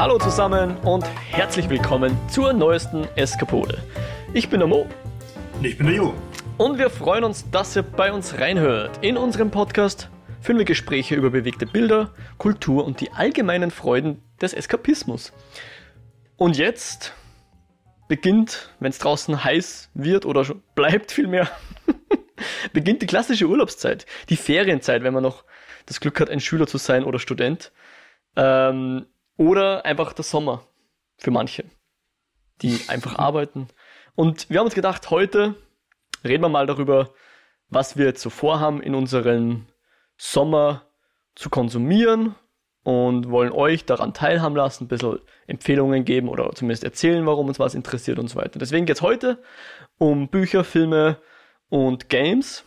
Hallo zusammen und herzlich willkommen zur neuesten Eskapode. Ich bin der Mo. Und ich bin der Jo. Und wir freuen uns, dass ihr bei uns reinhört. In unserem Podcast führen wir Gespräche über bewegte Bilder, Kultur und die allgemeinen Freuden des Eskapismus. Und jetzt beginnt, wenn es draußen heiß wird oder schon bleibt vielmehr, beginnt die klassische Urlaubszeit, die Ferienzeit, wenn man noch das Glück hat, ein Schüler zu sein oder Student. Ähm, oder einfach der Sommer für manche, die einfach arbeiten. Und wir haben uns gedacht, heute reden wir mal darüber, was wir jetzt so vorhaben in unseren Sommer zu konsumieren und wollen euch daran teilhaben lassen, ein bisschen Empfehlungen geben oder zumindest erzählen, warum uns was interessiert und so weiter. Deswegen geht es heute um Bücher, Filme und Games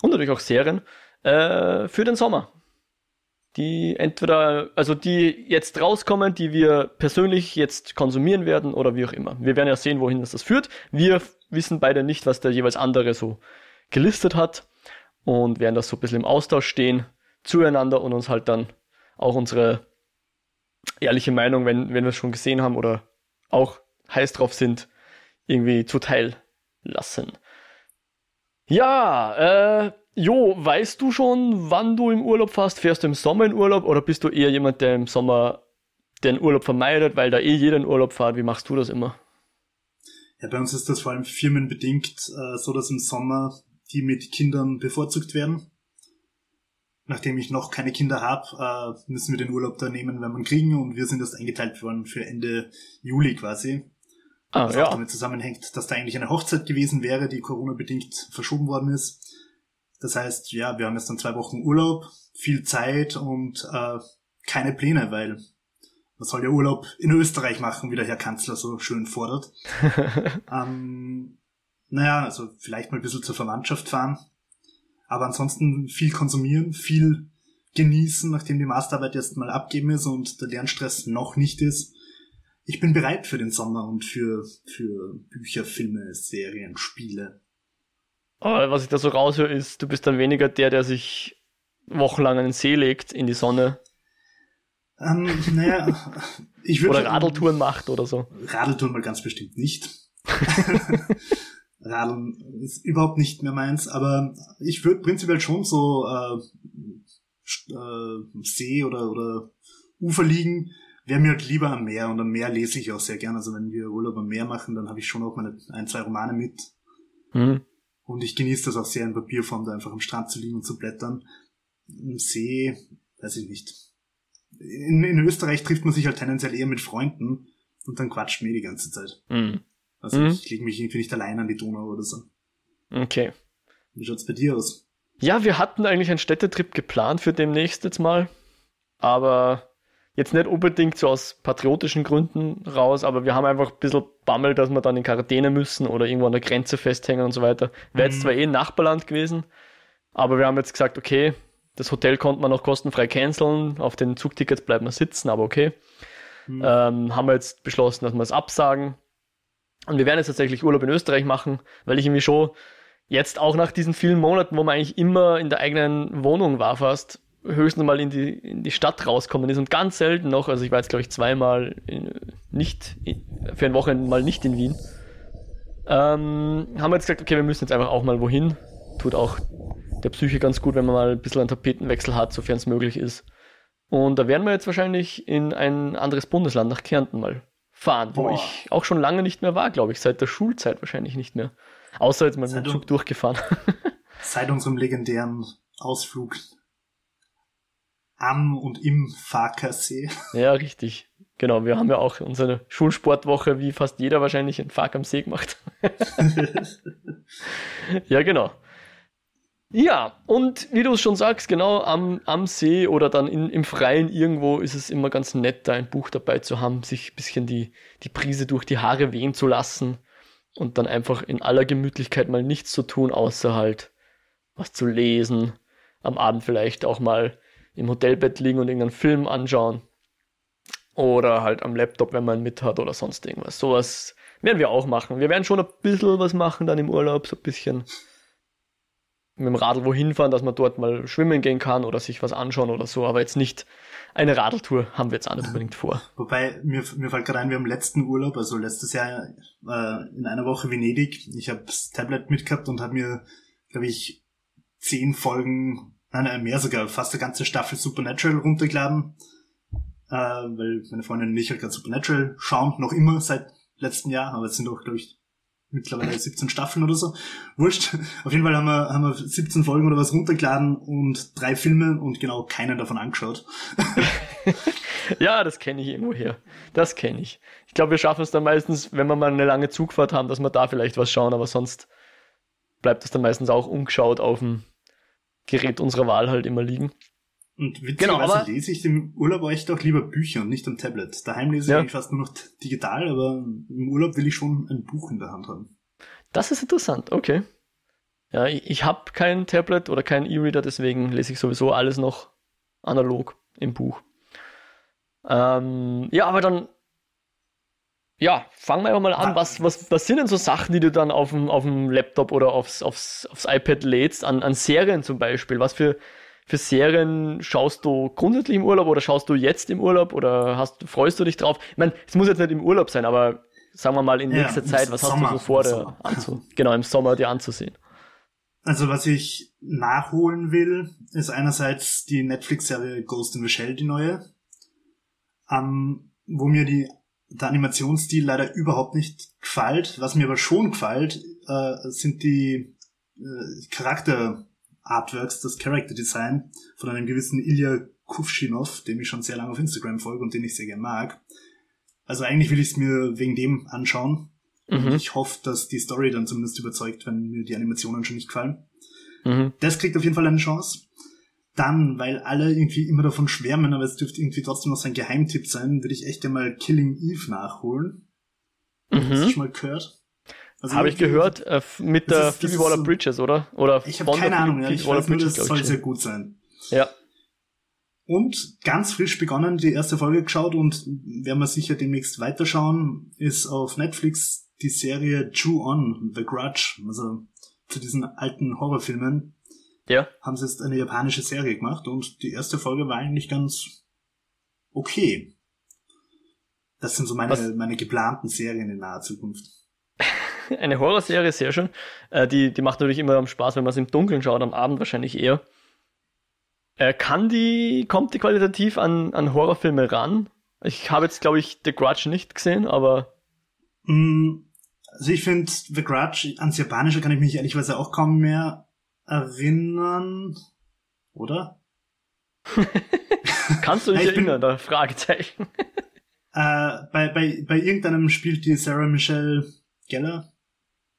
und natürlich auch Serien äh, für den Sommer die entweder, also die jetzt rauskommen, die wir persönlich jetzt konsumieren werden oder wie auch immer. Wir werden ja sehen, wohin das, das führt. Wir wissen beide nicht, was der jeweils andere so gelistet hat und werden das so ein bisschen im Austausch stehen zueinander und uns halt dann auch unsere ehrliche Meinung, wenn, wenn wir es schon gesehen haben oder auch heiß drauf sind, irgendwie zuteil lassen. Ja, äh, Jo, weißt du schon, wann du im Urlaub fährst? Fährst du im Sommer in Urlaub oder bist du eher jemand, der im Sommer den Urlaub vermeidet, weil da eh jeder in Urlaub fährt? Wie machst du das immer? Ja, bei uns ist das vor allem firmenbedingt äh, so, dass im Sommer die mit Kindern bevorzugt werden. Nachdem ich noch keine Kinder habe, äh, müssen wir den Urlaub da nehmen, wenn man kriegen und wir sind erst eingeteilt worden für Ende Juli quasi. Ah, was ja. auch damit zusammenhängt, dass da eigentlich eine Hochzeit gewesen wäre, die Corona-bedingt verschoben worden ist. Das heißt, ja, wir haben jetzt dann zwei Wochen Urlaub, viel Zeit und äh, keine Pläne, weil man soll ja Urlaub in Österreich machen, wie der Herr Kanzler so schön fordert. ähm, naja, also vielleicht mal ein bisschen zur Verwandtschaft fahren. Aber ansonsten viel konsumieren, viel genießen, nachdem die Masterarbeit jetzt mal abgeben ist und der Lernstress noch nicht ist. Ich bin bereit für den Sommer und für, für Bücher, Filme, Serien, Spiele. Aber was ich da so raushöre, ist, du bist dann weniger der, der sich wochenlang an den See legt, in die Sonne. Ähm, naja, ich würde. Oder Radeltouren macht oder so. Radeltouren mal ganz bestimmt nicht. Radeln ist überhaupt nicht mehr meins, aber ich würde prinzipiell schon so äh, äh, See oder, oder Ufer liegen, wäre mir halt lieber am Meer und am Meer lese ich auch sehr gern. Also wenn wir Urlaub am Meer machen, dann habe ich schon auch meine ein, zwei Romane mit. Mhm. Und ich genieße das auch sehr in Papierform, da einfach am Strand zu liegen und zu blättern. Im See, weiß ich nicht. In, in Österreich trifft man sich halt tendenziell eher mit Freunden und dann quatscht man eh die ganze Zeit. Mhm. Also mhm. ich lege mich irgendwie nicht allein an die Donau oder so. Okay. Wie schaut's bei dir aus? Ja, wir hatten eigentlich einen Städtetrip geplant für demnächst jetzt mal. Aber Jetzt nicht unbedingt so aus patriotischen Gründen raus, aber wir haben einfach ein bisschen Bammel, dass wir dann in Quarantäne müssen oder irgendwo an der Grenze festhängen und so weiter. Wäre jetzt mhm. zwar eh ein Nachbarland gewesen, aber wir haben jetzt gesagt, okay, das Hotel konnte man noch kostenfrei canceln, auf den Zugtickets bleiben wir sitzen, aber okay. Mhm. Ähm, haben wir jetzt beschlossen, dass wir es absagen. Und wir werden jetzt tatsächlich Urlaub in Österreich machen, weil ich irgendwie schon jetzt auch nach diesen vielen Monaten, wo man eigentlich immer in der eigenen Wohnung war fast, höchstens mal in die, in die Stadt rauskommen ist und ganz selten noch, also ich war jetzt glaube ich zweimal in, nicht, in, für ein Wochenende mal nicht in Wien, ähm, haben wir jetzt gesagt, okay, wir müssen jetzt einfach auch mal wohin. Tut auch der Psyche ganz gut, wenn man mal ein bisschen einen Tapetenwechsel hat, sofern es möglich ist. Und da werden wir jetzt wahrscheinlich in ein anderes Bundesland, nach Kärnten mal fahren, wo Boah. ich auch schon lange nicht mehr war, glaube ich, seit der Schulzeit wahrscheinlich nicht mehr. Außer jetzt mal mit dem Zug durchgefahren. seit unserem legendären Ausflug am und im Farkersee. Ja, richtig. Genau, wir haben ja auch unsere Schulsportwoche, wie fast jeder wahrscheinlich, in Fark am See gemacht. ja, genau. Ja, und wie du es schon sagst, genau am, am See oder dann in, im Freien irgendwo ist es immer ganz nett, da ein Buch dabei zu haben, sich ein bisschen die, die Prise durch die Haare wehen zu lassen und dann einfach in aller Gemütlichkeit mal nichts zu tun, außer halt was zu lesen, am Abend vielleicht auch mal im Hotelbett liegen und irgendeinen Film anschauen. Oder halt am Laptop, wenn man mit hat oder sonst irgendwas. Sowas werden wir auch machen. Wir werden schon ein bisschen was machen dann im Urlaub, so ein bisschen mit dem Radl wohin fahren, dass man dort mal schwimmen gehen kann oder sich was anschauen oder so, aber jetzt nicht eine Radeltour haben wir jetzt auch nicht unbedingt vor. Wobei, mir, mir fällt gerade ein, wir haben letzten Urlaub, also letztes Jahr äh, in einer Woche Venedig. Ich habe das Tablet mitgehabt und habe mir, glaube ich, zehn Folgen, nein, mehr sogar, fast eine ganze Staffel Supernatural runtergeladen. Äh, weil meine Freundin und ich halt gerade Supernatural schauen, noch immer seit letzten Jahr, aber es sind auch, glaube ich, mittlerweile 17 Staffeln oder so. Wurscht. Auf jeden Fall haben wir, haben wir 17 Folgen oder was runtergeladen und drei Filme und genau keinen davon angeschaut. ja, das kenne ich irgendwo her. Das kenne ich. Ich glaube, wir schaffen es dann meistens, wenn wir mal eine lange Zugfahrt haben, dass wir da vielleicht was schauen, aber sonst bleibt es dann meistens auch umgeschaut auf dem Gerät unserer Wahl halt immer liegen. Und witzigerweise genau, lese ich im Urlaub echt auch lieber Bücher und nicht am Tablet. Daheim lese ja. ich fast nur noch digital, aber im Urlaub will ich schon ein Buch in der Hand haben. Das ist interessant, okay. Ja, ich, ich habe kein Tablet oder keinen E-Reader, deswegen lese ich sowieso alles noch analog im Buch. Ähm, ja, aber dann, ja, fangen wir einfach mal an. Was, was, was sind denn so Sachen, die du dann auf dem, auf dem Laptop oder aufs, aufs, aufs iPad lädst, an, an Serien zum Beispiel? Was für für Serien schaust du grundsätzlich im Urlaub oder schaust du jetzt im Urlaub oder hast, freust du dich drauf? Ich meine, es muss jetzt nicht im Urlaub sein, aber sagen wir mal in nächster ja, Zeit, was Sommer, hast du so vor, dir anzu genau, im Sommer dir anzusehen? Also was ich nachholen will, ist einerseits die Netflix-Serie Ghost in the Shell, die neue, ähm, wo mir die, der Animationsstil leider überhaupt nicht gefällt. Was mir aber schon gefällt, äh, sind die äh, Charakter Artworks, das Character Design von einem gewissen Ilya Kuvshinov, dem ich schon sehr lange auf Instagram folge und den ich sehr gerne mag. Also eigentlich will ich es mir wegen dem anschauen. Mhm. Und ich hoffe, dass die Story dann zumindest überzeugt, wenn mir die Animationen schon nicht gefallen. Mhm. Das kriegt auf jeden Fall eine Chance. Dann, weil alle irgendwie immer davon schwärmen, aber es dürfte irgendwie trotzdem noch so ein Geheimtipp sein, würde ich echt einmal Killing Eve nachholen. Mhm. Hast du schon mal gehört? Also Habe ich gehört, äh, mit der ist, Phoebe Waller Bridges, oder? oder ich habe keine Ahnung, ja, ich weiß nur, das soll sehr gut sein. Ja. Und ganz frisch begonnen, die erste Folge geschaut und werden wir sicher demnächst weiterschauen, ist auf Netflix die Serie Chew On, The Grudge, also zu diesen alten Horrorfilmen. Ja. Haben sie jetzt eine japanische Serie gemacht und die erste Folge war eigentlich ganz okay. Das sind so meine, meine geplanten Serien in naher Zukunft. eine Horrorserie, sehr schön. Äh, die, die macht natürlich immer Spaß, wenn man es im Dunkeln schaut, am Abend wahrscheinlich eher. Äh, kann die, kommt die qualitativ an, an Horrorfilme ran? Ich habe jetzt, glaube ich, The Grudge nicht gesehen, aber. Mm, also ich finde, The Grudge, ans Japanische kann ich mich ehrlicherweise auch kaum mehr erinnern. Oder? Kannst du dich erinnern, da Fragezeichen. äh, bei, bei, bei irgendeinem spielt die Sarah Michelle Geller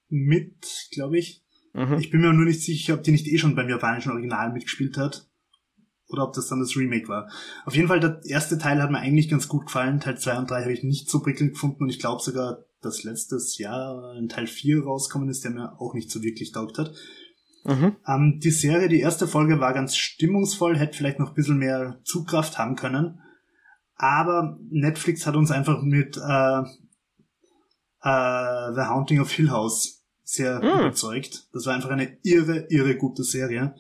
mit, glaube ich. Mhm. Ich bin mir nur nicht sicher, ob die nicht eh schon beim japanischen Original mitgespielt hat. Oder ob das dann das Remake war. Auf jeden Fall, der erste Teil hat mir eigentlich ganz gut gefallen. Teil 2 und 3 habe ich nicht so prickelnd gefunden und ich glaube sogar, dass letztes Jahr ein Teil 4 rausgekommen ist, der mir auch nicht so wirklich taugt hat. Mhm. Ähm, die Serie, die erste Folge war ganz stimmungsvoll, hätte vielleicht noch ein bisschen mehr Zugkraft haben können. Aber Netflix hat uns einfach mit äh, äh, The Haunting of Hill House sehr mm. überzeugt. Das war einfach eine irre, irre gute Serie.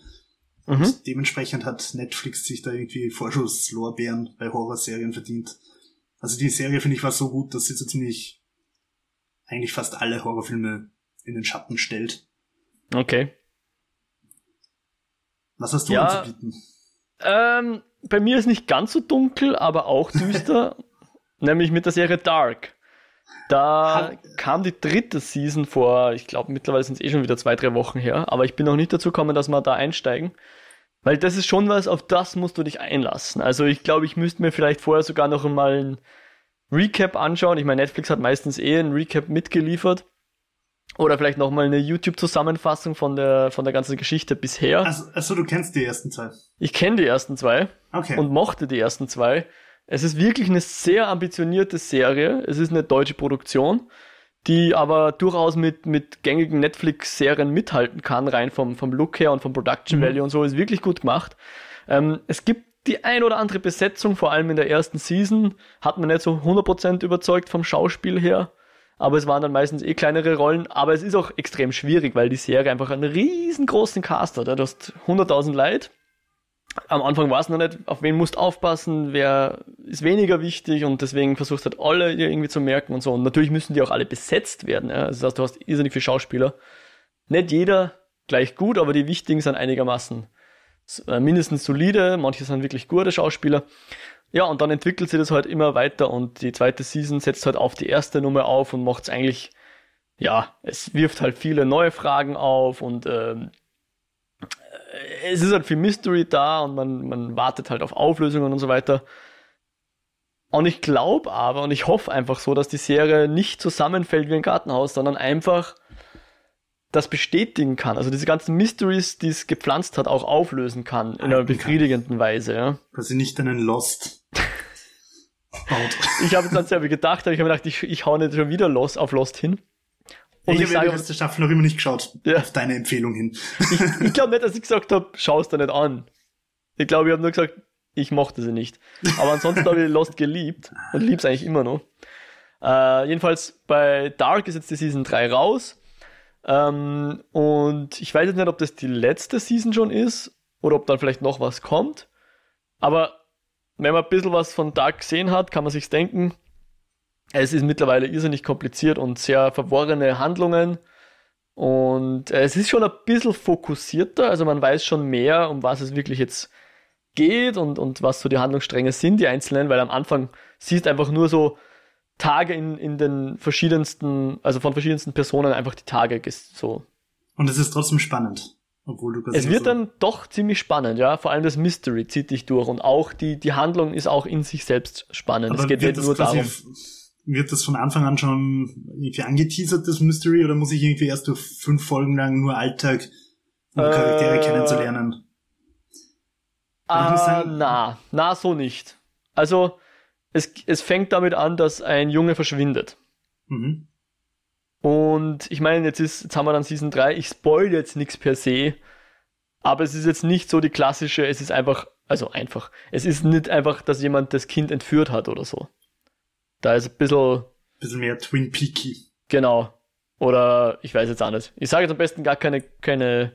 Mhm. Und dementsprechend hat Netflix sich da irgendwie Vorschusslorbeeren bei Horrorserien verdient. Also die Serie, finde ich, war so gut, dass sie so ziemlich eigentlich fast alle Horrorfilme in den Schatten stellt. Okay. Was hast du ja, anzubieten? Ähm, bei mir ist nicht ganz so dunkel, aber auch düster. nämlich mit der Serie Dark. Da kam die dritte Season vor, ich glaube mittlerweile sind es eh schon wieder zwei, drei Wochen her, aber ich bin noch nicht dazu gekommen, dass wir da einsteigen. Weil das ist schon was, auf das musst du dich einlassen. Also ich glaube, ich müsste mir vielleicht vorher sogar noch einmal ein Recap anschauen. Ich meine, Netflix hat meistens eh ein Recap mitgeliefert. Oder vielleicht nochmal eine YouTube-Zusammenfassung von der, von der ganzen Geschichte bisher. Also, also du kennst die ersten zwei? Ich kenne die ersten zwei. Okay. Und mochte die ersten zwei. Es ist wirklich eine sehr ambitionierte Serie. Es ist eine deutsche Produktion, die aber durchaus mit, mit gängigen Netflix-Serien mithalten kann, rein vom, vom Look her und vom Production mhm. Value und so. Ist wirklich gut gemacht. Ähm, es gibt die ein oder andere Besetzung, vor allem in der ersten Season, hat man nicht so 100% überzeugt vom Schauspiel her. Aber es waren dann meistens eh kleinere Rollen. Aber es ist auch extrem schwierig, weil die Serie einfach einen riesengroßen Cast hat. Du hast 100.000 Leute am Anfang weiß noch nicht, auf wen musst aufpassen, wer ist weniger wichtig und deswegen versuchst halt alle irgendwie zu merken und so. Und natürlich müssen die auch alle besetzt werden. Ja? Also das heißt, du hast irrsinnig viele Schauspieler. Nicht jeder gleich gut, aber die wichtigen sind einigermaßen mindestens solide, manche sind wirklich gute Schauspieler. Ja, und dann entwickelt sich das halt immer weiter und die zweite Season setzt halt auf die erste Nummer auf und macht es eigentlich, ja, es wirft halt viele neue Fragen auf und ähm, es ist halt viel Mystery da und man, man wartet halt auf Auflösungen und so weiter. Und ich glaube aber und ich hoffe einfach so, dass die Serie nicht zusammenfällt wie ein Gartenhaus, sondern einfach das bestätigen kann. Also diese ganzen Mysteries, die es gepflanzt hat, auch auflösen kann in einer befriedigenden Weise. Ja. Dass sie nicht einen Lost ich habe dann selber gedacht, aber ich habe gedacht, ich, ich hau nicht schon wieder Lost auf Lost hin. Und ich, ich habe die letzte Staffel noch immer nicht geschaut. Ja. Auf deine Empfehlung hin. ich, ich glaube nicht, dass ich gesagt habe, schau es dir nicht an. Ich glaube, ich habe nur gesagt, ich mochte sie nicht. Aber ansonsten habe ich Lost geliebt und lieb's eigentlich immer noch. Äh, jedenfalls bei Dark ist jetzt die Season 3 raus. Ähm, und ich weiß jetzt nicht, ob das die letzte Season schon ist oder ob dann vielleicht noch was kommt. Aber wenn man ein bisschen was von Dark gesehen hat, kann man sich denken, es ist mittlerweile irrsinnig kompliziert und sehr verworrene Handlungen. Und es ist schon ein bisschen fokussierter, also man weiß schon mehr, um was es wirklich jetzt geht und, und was so die Handlungsstränge sind, die einzelnen, weil am Anfang siehst einfach nur so Tage in, in den verschiedensten, also von verschiedensten Personen einfach die Tage so. Und es ist trotzdem spannend. Obwohl du es wird so dann doch ziemlich spannend, ja. Vor allem das Mystery zieht dich durch und auch die, die Handlung ist auch in sich selbst spannend. Aber es geht nicht nur darum. Wird das von Anfang an schon irgendwie angeteasert, das Mystery, oder muss ich irgendwie erst durch fünf Folgen lang nur Alltag, um äh, Charaktere kennenzulernen? Ah, na, na, so nicht. Also, es, es fängt damit an, dass ein Junge verschwindet. Mhm. Und ich meine, jetzt ist, jetzt haben wir dann Season 3, ich spoil jetzt nichts per se, aber es ist jetzt nicht so die klassische, es ist einfach, also einfach, es ist nicht einfach, dass jemand das Kind entführt hat oder so. Da ist ein bisschen. Bisschen mehr Twin Peaky. Genau. Oder ich weiß jetzt auch nicht. Ich sage jetzt am besten gar keine, keine,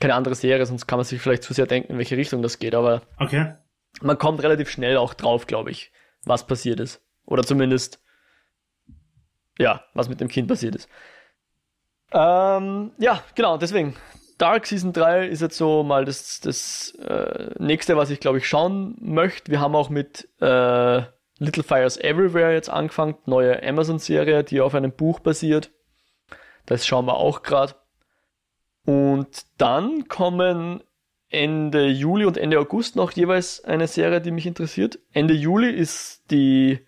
keine andere Serie, sonst kann man sich vielleicht zu sehr denken, in welche Richtung das geht, aber. Okay. Man kommt relativ schnell auch drauf, glaube ich, was passiert ist. Oder zumindest ja, was mit dem Kind passiert ist. Ähm, ja, genau, deswegen. Dark Season 3 ist jetzt so mal das, das äh, nächste, was ich glaube ich schauen möchte. Wir haben auch mit äh, Little Fires Everywhere jetzt angefangen, neue Amazon-Serie, die auf einem Buch basiert. Das schauen wir auch gerade. Und dann kommen Ende Juli und Ende August noch jeweils eine Serie, die mich interessiert. Ende Juli ist die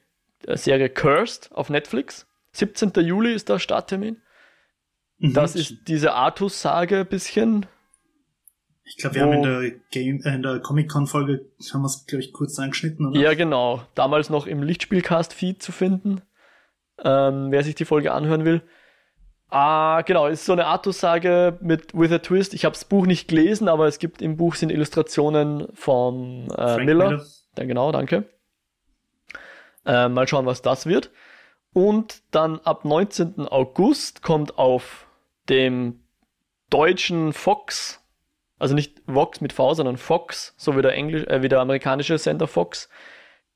äh, Serie Cursed auf Netflix. 17. Juli ist der Starttermin. Mhm. Das ist diese Artus-Sage ein bisschen. Ich glaube, wir haben in der, Game, äh, in der Comic-Con-Folge, haben wir es, glaube ich, kurz angeschnitten, oder? Ja, genau. Damals noch im Lichtspielcast-Feed zu finden. Ähm, wer sich die Folge anhören will. Ah, genau, ist so eine Artus-Sage mit With a Twist. Ich habe das Buch nicht gelesen, aber es gibt im Buch sind Illustrationen von äh, Miller. Miller. Ja, genau, danke. Äh, mal schauen, was das wird. Und dann ab 19. August kommt auf dem deutschen Fox, also nicht Vox mit V, sondern Fox, so wie der, Englisch, äh, wie der amerikanische Sender Fox,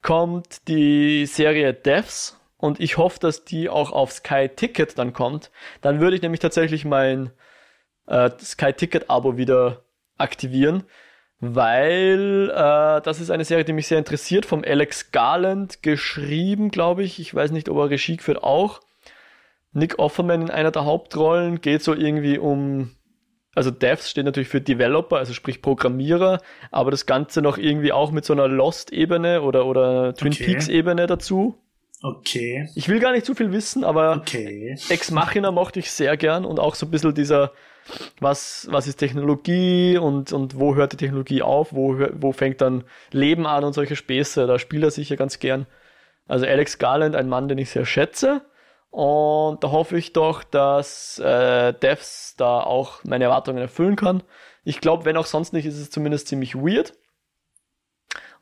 kommt die Serie Deaths und ich hoffe, dass die auch auf Sky Ticket dann kommt. Dann würde ich nämlich tatsächlich mein äh, Sky Ticket Abo wieder aktivieren, weil äh, das ist eine Serie, die mich sehr interessiert, vom Alex Garland geschrieben, glaube ich. Ich weiß nicht, ob er Regie führt auch. Nick Offerman in einer der Hauptrollen geht so irgendwie um, also Devs steht natürlich für Developer, also sprich Programmierer, aber das Ganze noch irgendwie auch mit so einer Lost-Ebene oder, oder Twin okay. Peaks-Ebene dazu. Okay. Ich will gar nicht zu viel wissen, aber okay. Ex Machina mochte ich sehr gern und auch so ein bisschen dieser was, was ist Technologie und, und wo hört die Technologie auf, wo, wo fängt dann Leben an und solche Späße, da spielt er sicher ganz gern. Also Alex Garland, ein Mann, den ich sehr schätze. Und da hoffe ich doch, dass äh, Devs da auch meine Erwartungen erfüllen kann. Ich glaube, wenn auch sonst nicht, ist es zumindest ziemlich weird.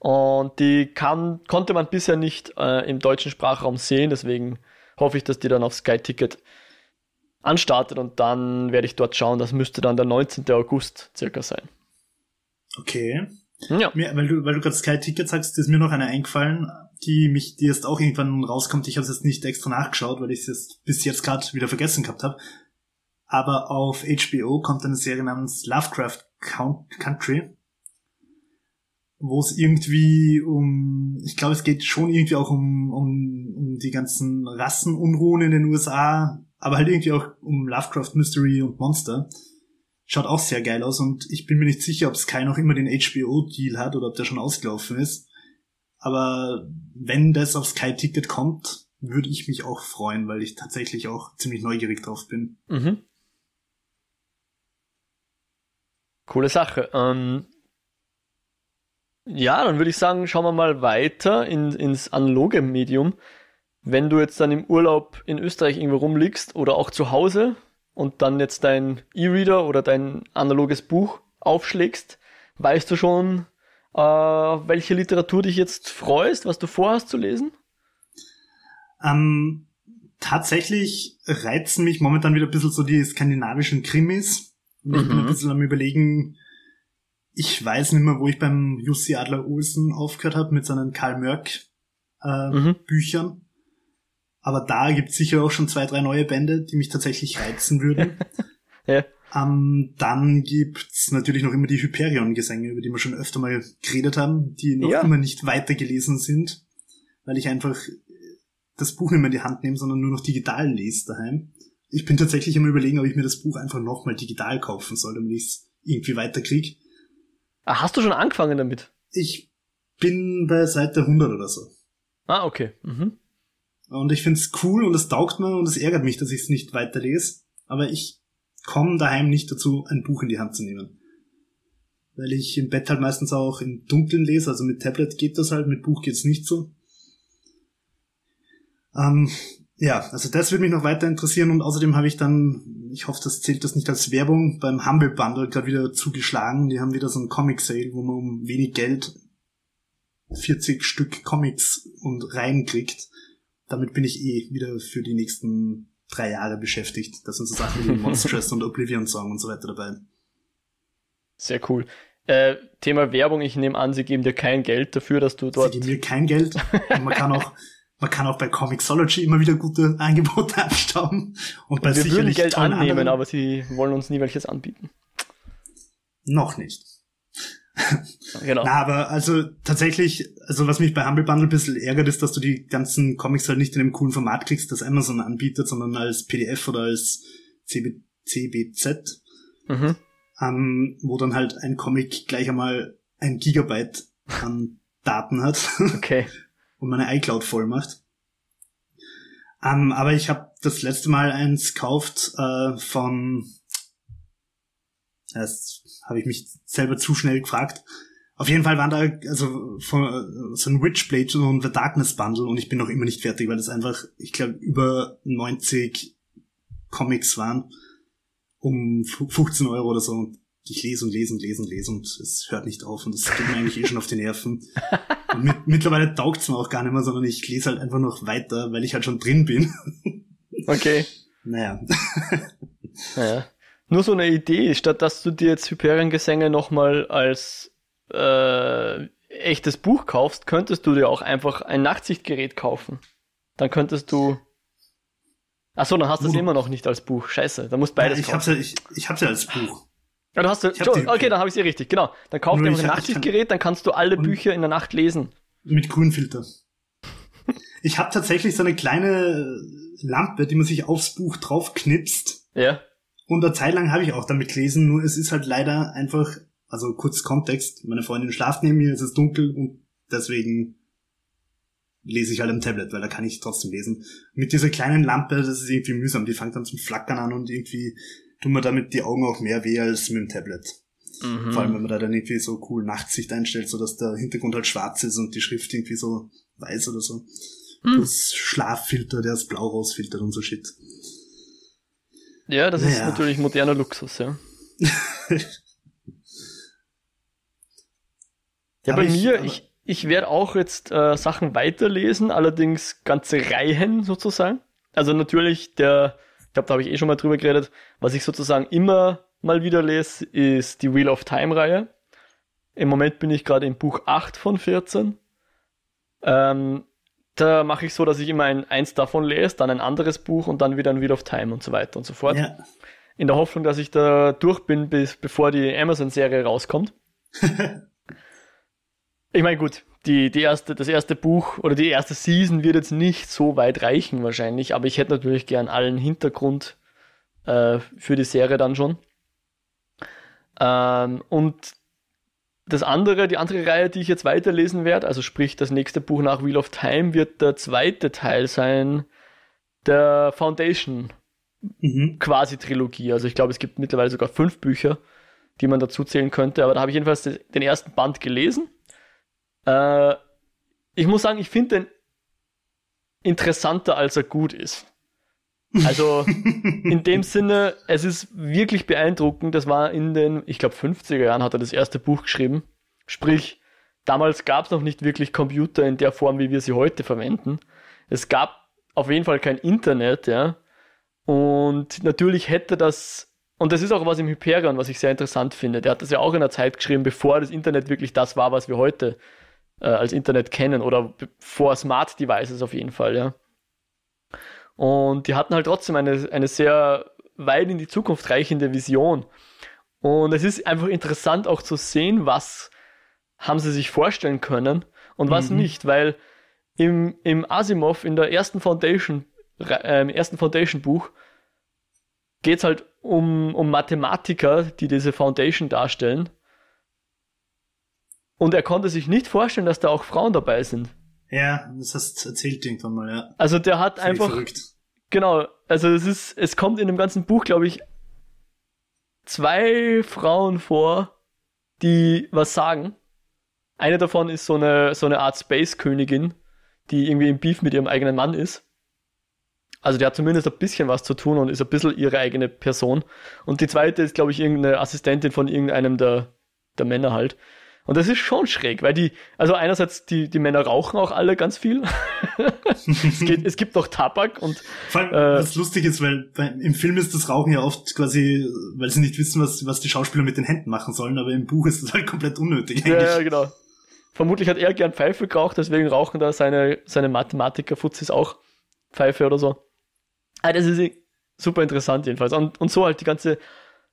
Und die kann, konnte man bisher nicht äh, im deutschen Sprachraum sehen, deswegen hoffe ich, dass die dann auf Sky Ticket anstartet und dann werde ich dort schauen. Das müsste dann der 19. August circa sein. Okay. Ja. Mir, weil du, weil du gerade Sky Ticket sagst, ist mir noch eine eingefallen, die mich, die jetzt auch irgendwann rauskommt. Ich habe es jetzt nicht extra nachgeschaut, weil ich es jetzt bis jetzt gerade wieder vergessen gehabt habe. Aber auf HBO kommt eine Serie namens Lovecraft Country, wo es irgendwie um, ich glaube, es geht schon irgendwie auch um, um, um die ganzen Rassenunruhen in den USA, aber halt irgendwie auch um Lovecraft Mystery und Monster. Schaut auch sehr geil aus und ich bin mir nicht sicher, ob Sky noch immer den HBO-Deal hat oder ob der schon ausgelaufen ist. Aber wenn das auf Sky Ticket kommt, würde ich mich auch freuen, weil ich tatsächlich auch ziemlich neugierig drauf bin. Mhm. Coole Sache. Ähm, ja, dann würde ich sagen, schauen wir mal weiter in, ins analoge Medium. Wenn du jetzt dann im Urlaub in Österreich irgendwo rumliegst oder auch zu Hause, und dann jetzt dein E-Reader oder dein analoges Buch aufschlägst, weißt du schon, äh, welche Literatur dich jetzt freust, was du vorhast zu lesen? Ähm, tatsächlich reizen mich momentan wieder ein bisschen so die skandinavischen Krimis. Und ich mhm. bin ein bisschen am überlegen, ich weiß nicht mehr, wo ich beim Jussi Adler Olsen aufgehört habe mit seinen Karl Mörk äh, mhm. Büchern. Aber da gibt's sicher auch schon zwei, drei neue Bände, die mich tatsächlich reizen würden. ja. Um, dann gibt's natürlich noch immer die Hyperion-Gesänge, über die wir schon öfter mal geredet haben, die noch ja. immer nicht weitergelesen sind, weil ich einfach das Buch nicht mehr in die Hand nehme, sondern nur noch digital lese daheim. Ich bin tatsächlich immer überlegen, ob ich mir das Buch einfach nochmal digital kaufen soll, damit ich es irgendwie weiterkriege. Ah, hast du schon angefangen damit? Ich bin bei Seite 100 oder so. Ah, okay. Mhm. Und ich find's cool und es taugt mir und es ärgert mich, dass ich es nicht weiterlese. Aber ich komme daheim nicht dazu, ein Buch in die Hand zu nehmen. Weil ich im Bett halt meistens auch im Dunkeln lese, also mit Tablet geht das halt, mit Buch geht's nicht so. Ähm, ja, also das würde mich noch weiter interessieren und außerdem habe ich dann, ich hoffe, das zählt das nicht als Werbung, beim Humble Bundle gerade wieder zugeschlagen. Die haben wieder so einen Comic Sale, wo man um wenig Geld 40 Stück Comics und reinkriegt damit bin ich eh wieder für die nächsten drei Jahre beschäftigt. Da sind so Sachen wie Monstrous und Oblivion Song und so weiter dabei. Sehr cool. Äh, Thema Werbung, ich nehme an, sie geben dir kein Geld dafür, dass du dort. Sie geben mir kein Geld. Und man kann auch, man kann auch bei Comixology immer wieder gute Angebote abstauben. Und bei Wir würden Geld annehmen, anderen... aber sie wollen uns nie welches anbieten. Noch nicht. genau. Na, aber also tatsächlich, also was mich bei Humble Bundle ein bisschen ärgert, ist, dass du die ganzen Comics halt nicht in einem coolen Format kriegst, das Amazon anbietet, sondern als PDF oder als CB, CBZ, mhm. ähm, wo dann halt ein Comic gleich einmal ein Gigabyte an Daten hat. Okay. und meine iCloud voll macht. Ähm, aber ich habe das letzte Mal eins gekauft äh, von das habe ich mich selber zu schnell gefragt. Auf jeden Fall waren da also von, so ein Witchblade und The Darkness Bundle und ich bin noch immer nicht fertig, weil das einfach, ich glaube, über 90 Comics waren um 15 Euro oder so. Ich lese und lese und lese und lese und es hört nicht auf und das geht mir eigentlich eh schon auf die Nerven. Und mit, mittlerweile taugt's mir auch gar nicht mehr, sondern ich lese halt einfach noch weiter, weil ich halt schon drin bin. Okay. Naja. Naja. Nur so eine Idee, statt dass du dir jetzt Hyperion-Gesänge nochmal als äh, echtes Buch kaufst, könntest du dir auch einfach ein Nachtsichtgerät kaufen. Dann könntest du. Achso, dann hast du es immer noch nicht als Buch. Scheiße, da musst beides ja, ich kaufen. Hab's ja, ich, ich hab's ja als Buch. Ja, du hast ja, okay, dann habe ich sie richtig, genau. Dann kauf dir ein Nachtsichtgerät, dann kannst du alle Bücher in der Nacht lesen. Mit Grünfilter. ich habe tatsächlich so eine kleine Lampe, die man sich aufs Buch draufknipst. Ja. Und eine Zeit lang habe ich auch damit gelesen, nur es ist halt leider einfach, also kurz Kontext, meine Freundin schlaft neben mir, es ist dunkel und deswegen lese ich halt am Tablet, weil da kann ich trotzdem lesen. Mit dieser kleinen Lampe, das ist irgendwie mühsam, die fängt dann zum Flackern an und irgendwie tun mir damit die Augen auch mehr weh als mit dem Tablet. Mhm. Vor allem, wenn man da dann irgendwie so cool Nachtsicht einstellt, so dass der Hintergrund halt schwarz ist und die Schrift irgendwie so weiß oder so. Mhm. Plus Schlaffilter, der das Blau rausfiltert und so Shit. Ja, das naja. ist natürlich moderner Luxus, ja. ja, bei ich, mir, ich, ich werde auch jetzt äh, Sachen weiterlesen, allerdings ganze Reihen sozusagen. Also natürlich der, ich glaube, da habe ich eh schon mal drüber geredet, was ich sozusagen immer mal wieder lese, ist die Wheel of Time Reihe. Im Moment bin ich gerade in Buch 8 von 14. Ähm, da mache ich so, dass ich immer ein, eins davon lese, dann ein anderes Buch und dann wieder ein Wheel of Time und so weiter und so fort. Ja. In der Hoffnung, dass ich da durch bin, bis, bevor die Amazon-Serie rauskommt. ich meine, gut, die, die erste, das erste Buch oder die erste Season wird jetzt nicht so weit reichen wahrscheinlich, aber ich hätte natürlich gern allen Hintergrund äh, für die Serie dann schon. Ähm, und das andere, die andere Reihe, die ich jetzt weiterlesen werde, also sprich das nächste Buch nach Wheel of Time, wird der zweite Teil sein der Foundation mhm. quasi Trilogie. Also ich glaube, es gibt mittlerweile sogar fünf Bücher, die man dazu zählen könnte, aber da habe ich jedenfalls den ersten Band gelesen. Äh, ich muss sagen, ich finde den interessanter, als er gut ist. Also in dem Sinne, es ist wirklich beeindruckend. Das war in den, ich glaube, 50er Jahren hat er das erste Buch geschrieben. Sprich, damals gab es noch nicht wirklich Computer in der Form, wie wir sie heute verwenden. Es gab auf jeden Fall kein Internet, ja. Und natürlich hätte das, und das ist auch was im Hyperion, was ich sehr interessant finde. Der hat das ja auch in einer Zeit geschrieben, bevor das Internet wirklich das war, was wir heute äh, als Internet kennen oder vor Smart Devices auf jeden Fall, ja. Und die hatten halt trotzdem eine, eine sehr weit in die Zukunft reichende Vision. Und es ist einfach interessant auch zu sehen, was haben sie sich vorstellen können und was mhm. nicht, weil im, im Asimov in der ersten Foundation, äh, im ersten Foundation Buch geht es halt um, um Mathematiker, die diese Foundation darstellen. Und er konnte sich nicht vorstellen, dass da auch Frauen dabei sind. Ja, das hast erzählt irgendwann mal, ja. Also der hat einfach. Verrückt. Genau, also es ist, es kommt in dem ganzen Buch, glaube ich, zwei Frauen vor, die was sagen. Eine davon ist so eine, so eine Art Space-Königin, die irgendwie im Beef mit ihrem eigenen Mann ist. Also die hat zumindest ein bisschen was zu tun und ist ein bisschen ihre eigene Person. Und die zweite ist, glaube ich, irgendeine Assistentin von irgendeinem der, der Männer halt. Und das ist schon schräg, weil die, also einerseits die, die Männer rauchen auch alle ganz viel. es, geht, es gibt noch Tabak und. Vor allem, äh, was lustig ist, weil im Film ist das Rauchen ja oft quasi, weil sie nicht wissen, was, was die Schauspieler mit den Händen machen sollen, aber im Buch ist das halt komplett unnötig eigentlich. Ja, ja genau. Vermutlich hat er gern Pfeife geraucht, deswegen rauchen da seine, seine Mathematiker-Fuzis auch Pfeife oder so. Ah, das ist super interessant jedenfalls. Und, und so halt die ganze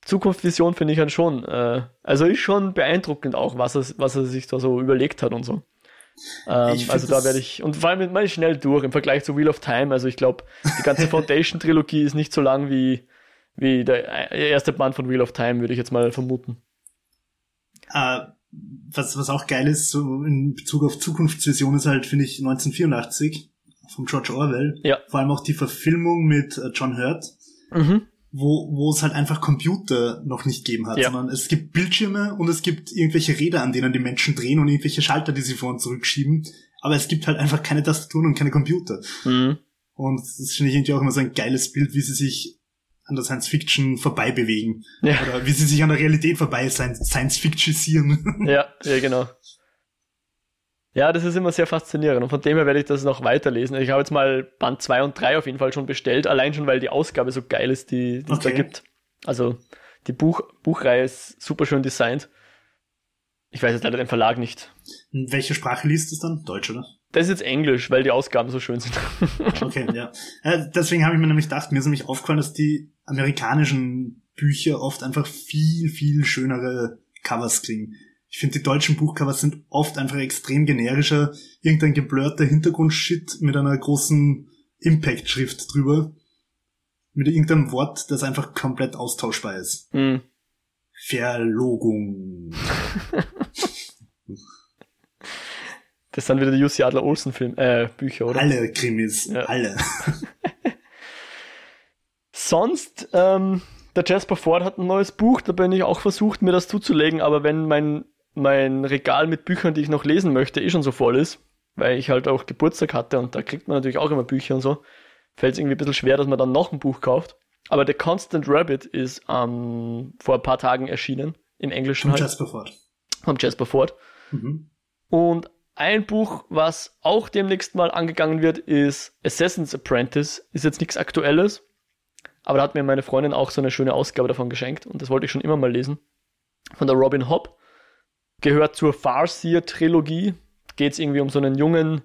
Zukunftsvision finde ich halt schon. Äh, also ist schon beeindruckend auch, was er, was er sich da so überlegt hat und so. Ähm, also da werde ich, und vor allem mal schnell durch im Vergleich zu Wheel of Time. Also ich glaube, die ganze Foundation-Trilogie ist nicht so lang wie, wie der erste Band von Wheel of Time, würde ich jetzt mal vermuten. Uh, was, was auch geil ist, so in Bezug auf Zukunftsvision, ist halt, finde ich, 1984 von George Orwell. Ja. Vor allem auch die Verfilmung mit äh, John Hurt. Mhm wo, wo es halt einfach Computer noch nicht gegeben hat, ja. sondern es gibt Bildschirme und es gibt irgendwelche Räder, an denen die Menschen drehen und irgendwelche Schalter, die sie vor und zurückschieben. Aber es gibt halt einfach keine Tastaturen und keine Computer. Mhm. Und das finde ich irgendwie auch immer so ein geiles Bild, wie sie sich an der Science Fiction vorbei bewegen. Ja. Oder wie sie sich an der Realität vorbei Science Fictionisieren. Ja, ja, genau. Ja, das ist immer sehr faszinierend und von dem her werde ich das noch weiterlesen. Ich habe jetzt mal Band 2 und 3 auf jeden Fall schon bestellt, allein schon, weil die Ausgabe so geil ist, die, die okay. es da gibt. Also die Buch, Buchreihe ist super schön designt. Ich weiß jetzt leider den Verlag nicht. In welche Sprache liest es dann? Deutsch, oder? Das ist jetzt Englisch, weil die Ausgaben so schön sind. okay, ja. Äh, deswegen habe ich mir nämlich gedacht, mir ist nämlich aufgefallen, dass die amerikanischen Bücher oft einfach viel, viel schönere Covers kriegen. Ich finde, die deutschen Buchcovers sind oft einfach extrem generischer. Irgendein geblurrter Hintergrundshit mit einer großen Impact-Schrift drüber. Mit irgendeinem Wort, das einfach komplett austauschbar ist. Mhm. Verlogung. das sind wieder die Jussi Adler Olsen Film, äh, Bücher, oder? Alle Krimis, ja. alle. Sonst, ähm, der Jasper Ford hat ein neues Buch, da bin ich auch versucht, mir das zuzulegen, aber wenn mein mein Regal mit Büchern, die ich noch lesen möchte, eh schon so voll ist, weil ich halt auch Geburtstag hatte und da kriegt man natürlich auch immer Bücher und so, fällt es irgendwie ein bisschen schwer, dass man dann noch ein Buch kauft. Aber The Constant Rabbit ist ähm, vor ein paar Tagen erschienen, im Englischen. Vom halt. Jasper Ford. Vom Jasper Ford. Mhm. Und ein Buch, was auch demnächst mal angegangen wird, ist Assassin's Apprentice. Ist jetzt nichts Aktuelles, aber da hat mir meine Freundin auch so eine schöne Ausgabe davon geschenkt und das wollte ich schon immer mal lesen. Von der Robin Hobb. Gehört zur Farseer-Trilogie. Geht es irgendwie um so einen jungen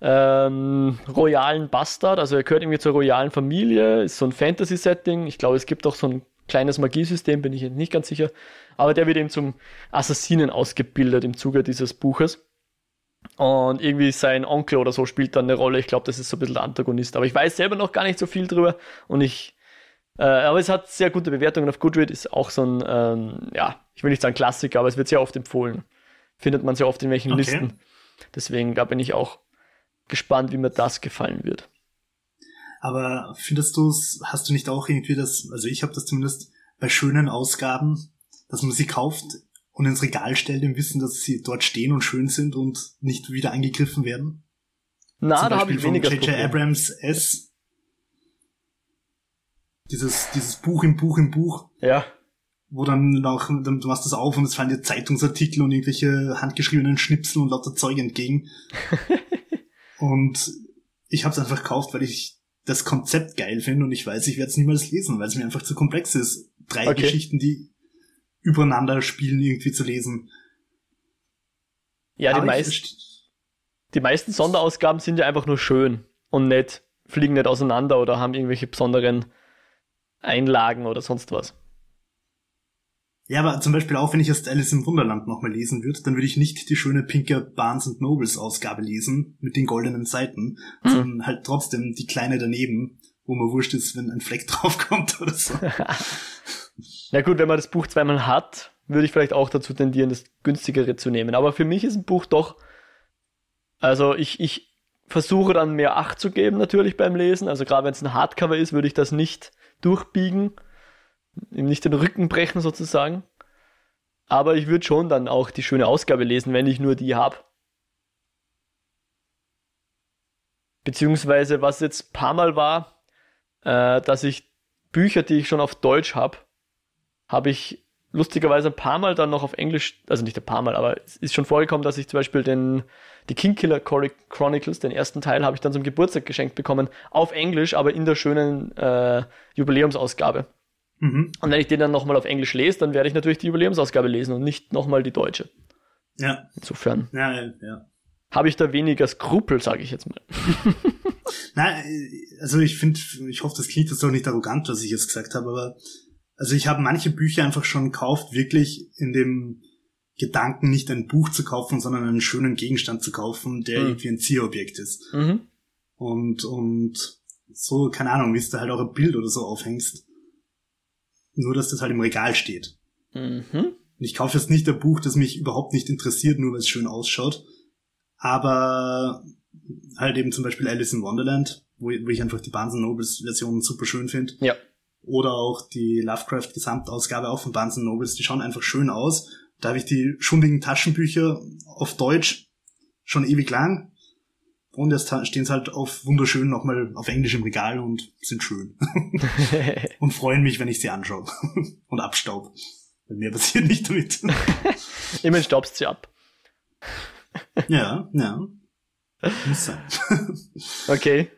ähm, royalen Bastard. Also er gehört irgendwie zur royalen Familie, ist so ein Fantasy-Setting. Ich glaube, es gibt auch so ein kleines Magiesystem, bin ich nicht ganz sicher. Aber der wird eben zum Assassinen ausgebildet im Zuge dieses Buches. Und irgendwie sein Onkel oder so spielt dann eine Rolle. Ich glaube, das ist so ein bisschen der Antagonist. Aber ich weiß selber noch gar nicht so viel drüber. Und ich, äh, aber es hat sehr gute Bewertungen auf Goodreads. Ist auch so ein, ähm, ja, ich will nicht sagen Klassiker, aber es wird sehr oft empfohlen. Findet man sehr oft in welchen okay. Listen. Deswegen, da bin ich auch gespannt, wie mir das gefallen wird. Aber findest du es, hast du nicht auch irgendwie das, also ich habe das zumindest bei schönen Ausgaben, dass man sie kauft und ins Regal stellt im Wissen, dass sie dort stehen und schön sind und nicht wieder angegriffen werden? Na, Zum da habe ich weniger J.J. Abrams S. Dieses, dieses Buch im Buch im Buch. Ja. Wo dann noch, dann, du machst das auf und es fallen dir Zeitungsartikel und irgendwelche handgeschriebenen Schnipsel und lauter Zeug entgegen. und ich habe es einfach gekauft, weil ich das Konzept geil finde und ich weiß, ich werde es niemals lesen, weil es mir einfach zu komplex ist. Drei okay. Geschichten, die übereinander spielen, irgendwie zu lesen. Ja, die, meist, die meisten Sonderausgaben sind ja einfach nur schön und nicht, fliegen nicht auseinander oder haben irgendwelche besonderen Einlagen oder sonst was. Ja, aber zum Beispiel auch, wenn ich erst Alice im Wunderland nochmal lesen würde, dann würde ich nicht die schöne pinke Barnes Nobles Ausgabe lesen mit den goldenen Seiten, hm. sondern halt trotzdem die kleine daneben, wo man wurscht ist, wenn ein Fleck draufkommt oder so. Na gut, wenn man das Buch zweimal hat, würde ich vielleicht auch dazu tendieren, das günstigere zu nehmen. Aber für mich ist ein Buch doch, also ich, ich versuche dann mehr Acht zu geben natürlich beim Lesen. Also gerade wenn es ein Hardcover ist, würde ich das nicht durchbiegen ihm nicht den Rücken brechen sozusagen. Aber ich würde schon dann auch die schöne Ausgabe lesen, wenn ich nur die habe. Beziehungsweise, was jetzt ein paar Mal war, äh, dass ich Bücher, die ich schon auf Deutsch habe, habe ich lustigerweise ein paar Mal dann noch auf Englisch, also nicht ein paar Mal, aber es ist schon vorgekommen, dass ich zum Beispiel den, die Kingkiller Chronicles, den ersten Teil, habe ich dann zum Geburtstag geschenkt bekommen, auf Englisch, aber in der schönen äh, Jubiläumsausgabe. Mhm. Und wenn ich den dann nochmal auf Englisch lese, dann werde ich natürlich die Jubiläumsausgabe lesen und nicht nochmal die deutsche. Ja. Insofern. Ja, ja, ja. Habe ich da weniger Skrupel, sage ich jetzt mal. Nein, also ich finde, ich hoffe, das klingt jetzt doch nicht arrogant, was ich jetzt gesagt habe, aber also ich habe manche Bücher einfach schon gekauft, wirklich in dem Gedanken, nicht ein Buch zu kaufen, sondern einen schönen Gegenstand zu kaufen, der mhm. irgendwie ein Zielobjekt ist. Mhm. Und, und so, keine Ahnung, wie es da halt auch ein Bild oder so aufhängst. Nur, dass das halt im Regal steht. Mhm. Und ich kaufe jetzt nicht ein Buch, das mich überhaupt nicht interessiert, nur weil es schön ausschaut. Aber halt eben zum Beispiel Alice in Wonderland, wo, wo ich einfach die Barnes Nobles Version super schön finde. Ja. Oder auch die Lovecraft Gesamtausgabe auch von Barnes Nobles, die schauen einfach schön aus. Da habe ich die schundigen Taschenbücher auf Deutsch schon ewig lang. Und jetzt stehen sie halt auf wunderschön nochmal auf Englisch im Regal und sind schön. und freuen mich, wenn ich sie anschaue. und abstaub. Weil mehr passiert nicht damit. Immerhin staubst sie ab. ja, ja. Muss sein. okay.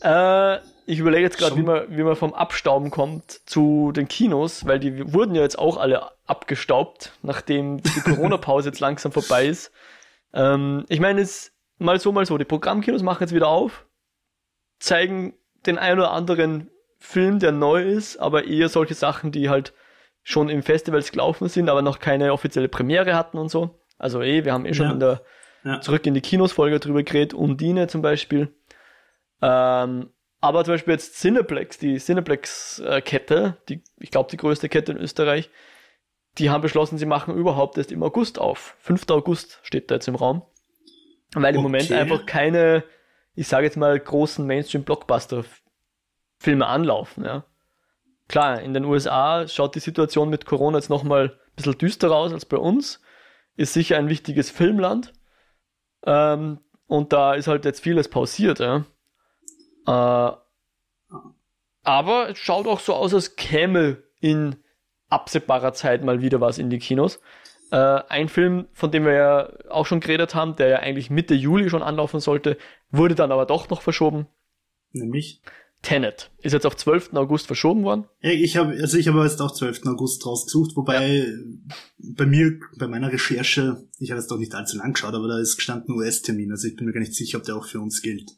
Äh, ich überlege jetzt gerade, wie man, wie man vom Abstauben kommt zu den Kinos, weil die wurden ja jetzt auch alle abgestaubt, nachdem die Corona-Pause jetzt langsam vorbei ist. Ähm, ich meine, es mal so, mal so. Die Programmkinos machen jetzt wieder auf, zeigen den ein oder anderen Film, der neu ist, aber eher solche Sachen, die halt schon im Festivals gelaufen sind, aber noch keine offizielle Premiere hatten und so. Also eh, wir haben eh schon ja. in der ja. Zurück in die Kinos-Folge drüber geredet, Undine zum Beispiel. Ähm, aber zum Beispiel jetzt Cineplex, die Cineplex-Kette, die, ich glaube die größte Kette in Österreich, die haben beschlossen, sie machen überhaupt erst im August auf. 5. August steht da jetzt im Raum. Weil im okay. Moment einfach keine, ich sage jetzt mal, großen Mainstream-Blockbuster-Filme anlaufen, ja. Klar, in den USA schaut die Situation mit Corona jetzt nochmal ein bisschen düsterer aus als bei uns. Ist sicher ein wichtiges Filmland. Ähm, und da ist halt jetzt vieles pausiert, ja. Äh, aber es schaut auch so aus, als käme in absehbarer Zeit mal wieder was in die Kinos. Äh, ein Film, von dem wir ja auch schon geredet haben, der ja eigentlich Mitte Juli schon anlaufen sollte, wurde dann aber doch noch verschoben. Nämlich? Tenet. Ist jetzt auf 12. August verschoben worden. Ich habe also ich habe jetzt auch 12. August rausgesucht, wobei ja. bei mir, bei meiner Recherche, ich habe jetzt doch nicht allzu lang geschaut, aber da ist gestanden US-Termin, also ich bin mir gar nicht sicher, ob der auch für uns gilt.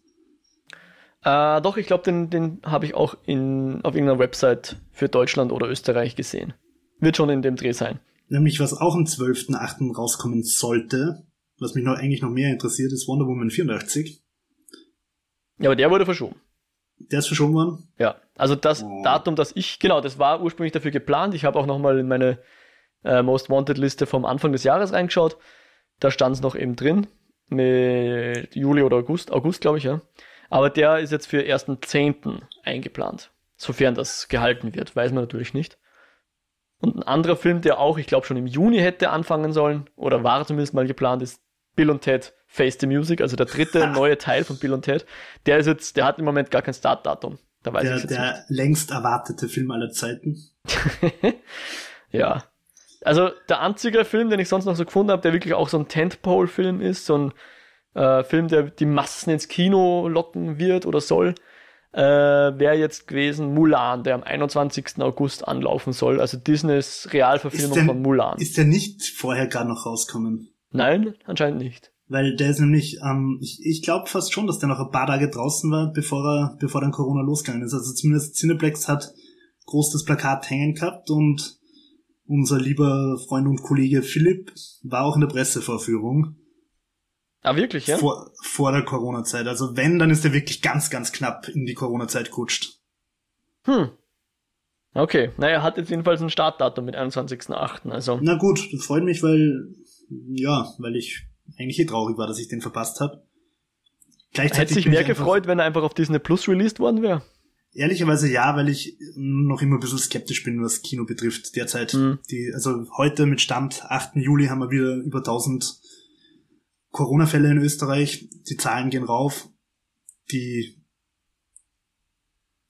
Äh, doch, ich glaube, den, den habe ich auch in, auf irgendeiner Website für Deutschland oder Österreich gesehen. Wird schon in dem Dreh sein. Nämlich, was auch am 12.8. rauskommen sollte, was mich noch eigentlich noch mehr interessiert, ist Wonder Woman 84. Ja, aber der wurde verschoben. Der ist verschoben worden? Ja, also das oh. Datum, das ich, genau, das war ursprünglich dafür geplant. Ich habe auch nochmal in meine äh, Most Wanted Liste vom Anfang des Jahres reingeschaut. Da stand es noch eben drin. Mit Juli oder August, August glaube ich, ja. Aber der ist jetzt für 1.10. eingeplant. Sofern das gehalten wird, weiß man natürlich nicht. Und ein anderer Film, der auch, ich glaube, schon im Juni hätte anfangen sollen, oder war zumindest mal geplant, ist Bill und Ted Face the Music, also der dritte neue Teil von Bill und Ted. Der ist jetzt, der hat im Moment gar kein Startdatum. Da weiß der, ich jetzt der nicht. längst erwartete Film aller Zeiten. ja. Also der einzige Film, den ich sonst noch so gefunden habe, der wirklich auch so ein Tentpole-Film ist, so ein äh, Film, der die Massen ins Kino locken wird oder soll, äh, wäre jetzt gewesen Mulan, der am 21. August anlaufen soll. Also Disneys Realverfilmung der, von Mulan. Ist der nicht vorher gerade noch rauskommen? Nein, anscheinend nicht. Weil der ist nämlich, ähm, ich, ich glaube fast schon, dass der noch ein paar Tage draußen war, bevor er, bevor dann Corona losgegangen ist. Also zumindest Cineplex hat groß das Plakat hängen gehabt und unser lieber Freund und Kollege Philipp war auch in der Pressevorführung. Ah, wirklich, ja? Vor, vor der Corona-Zeit. Also wenn, dann ist er wirklich ganz, ganz knapp in die Corona-Zeit kutscht. Hm. Okay, naja, hat jetzt jedenfalls ein Startdatum mit 21.08. Also. Na gut, das freut mich, weil, ja, weil ich eigentlich eh traurig war, dass ich den verpasst habe. Hätte sich mehr gefreut, wenn er einfach auf Disney Plus released worden wäre. Ehrlicherweise ja, weil ich noch immer ein bisschen skeptisch bin, was Kino betrifft derzeit. Mhm. Die, also heute mit Stand 8. Juli haben wir wieder über 1000 Corona-Fälle in Österreich. Die Zahlen gehen rauf. Die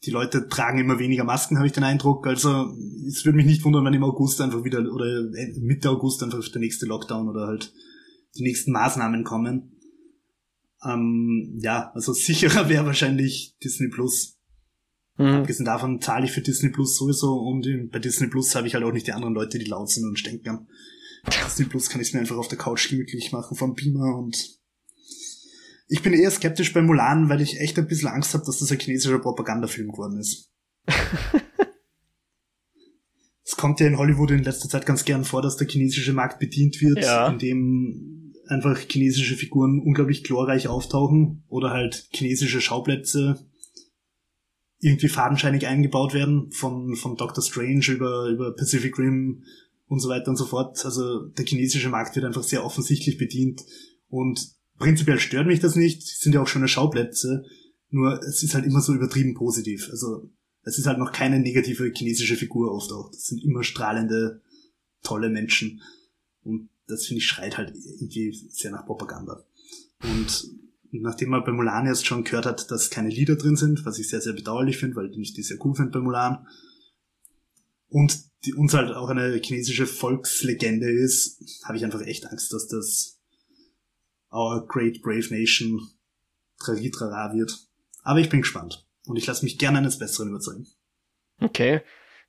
die Leute tragen immer weniger Masken, habe ich den Eindruck. Also es würde mich nicht wundern, wenn im August einfach wieder oder Mitte August einfach der nächste Lockdown oder halt die nächsten Maßnahmen kommen. Ähm, ja, also sicherer wäre wahrscheinlich Disney Plus. Mhm. Abgesehen davon zahle ich für Disney Plus sowieso und bei Disney Plus habe ich halt auch nicht die anderen Leute, die laut sind und stänkern. Disney Plus kann ich mir einfach auf der Couch gemütlich machen vom Beamer und ich bin eher skeptisch bei Mulan, weil ich echt ein bisschen Angst habe, dass das ein chinesischer Propagandafilm geworden ist. es kommt ja in Hollywood in letzter Zeit ganz gern vor, dass der chinesische Markt bedient wird, ja. indem einfach chinesische Figuren unglaublich glorreich auftauchen oder halt chinesische Schauplätze irgendwie fadenscheinig eingebaut werden, von, von Doctor Strange über, über Pacific Rim und so weiter und so fort. Also der chinesische Markt wird einfach sehr offensichtlich bedient und prinzipiell stört mich das nicht, sind ja auch schöne Schauplätze, nur es ist halt immer so übertrieben positiv. Also es ist halt noch keine negative chinesische Figur oft auch. Das sind immer strahlende, tolle Menschen. Und das finde ich schreit halt irgendwie sehr nach Propaganda. Und nachdem man bei Mulan jetzt schon gehört hat, dass keine Lieder drin sind, was ich sehr, sehr bedauerlich finde, weil ich die sehr cool finde bei Mulan, und die uns halt auch eine chinesische Volkslegende ist, habe ich einfach echt Angst, dass das Our Great Brave Nation Trari-Trara wird. Aber ich bin gespannt. Und ich lasse mich gerne eines Besseren überzeugen. Okay.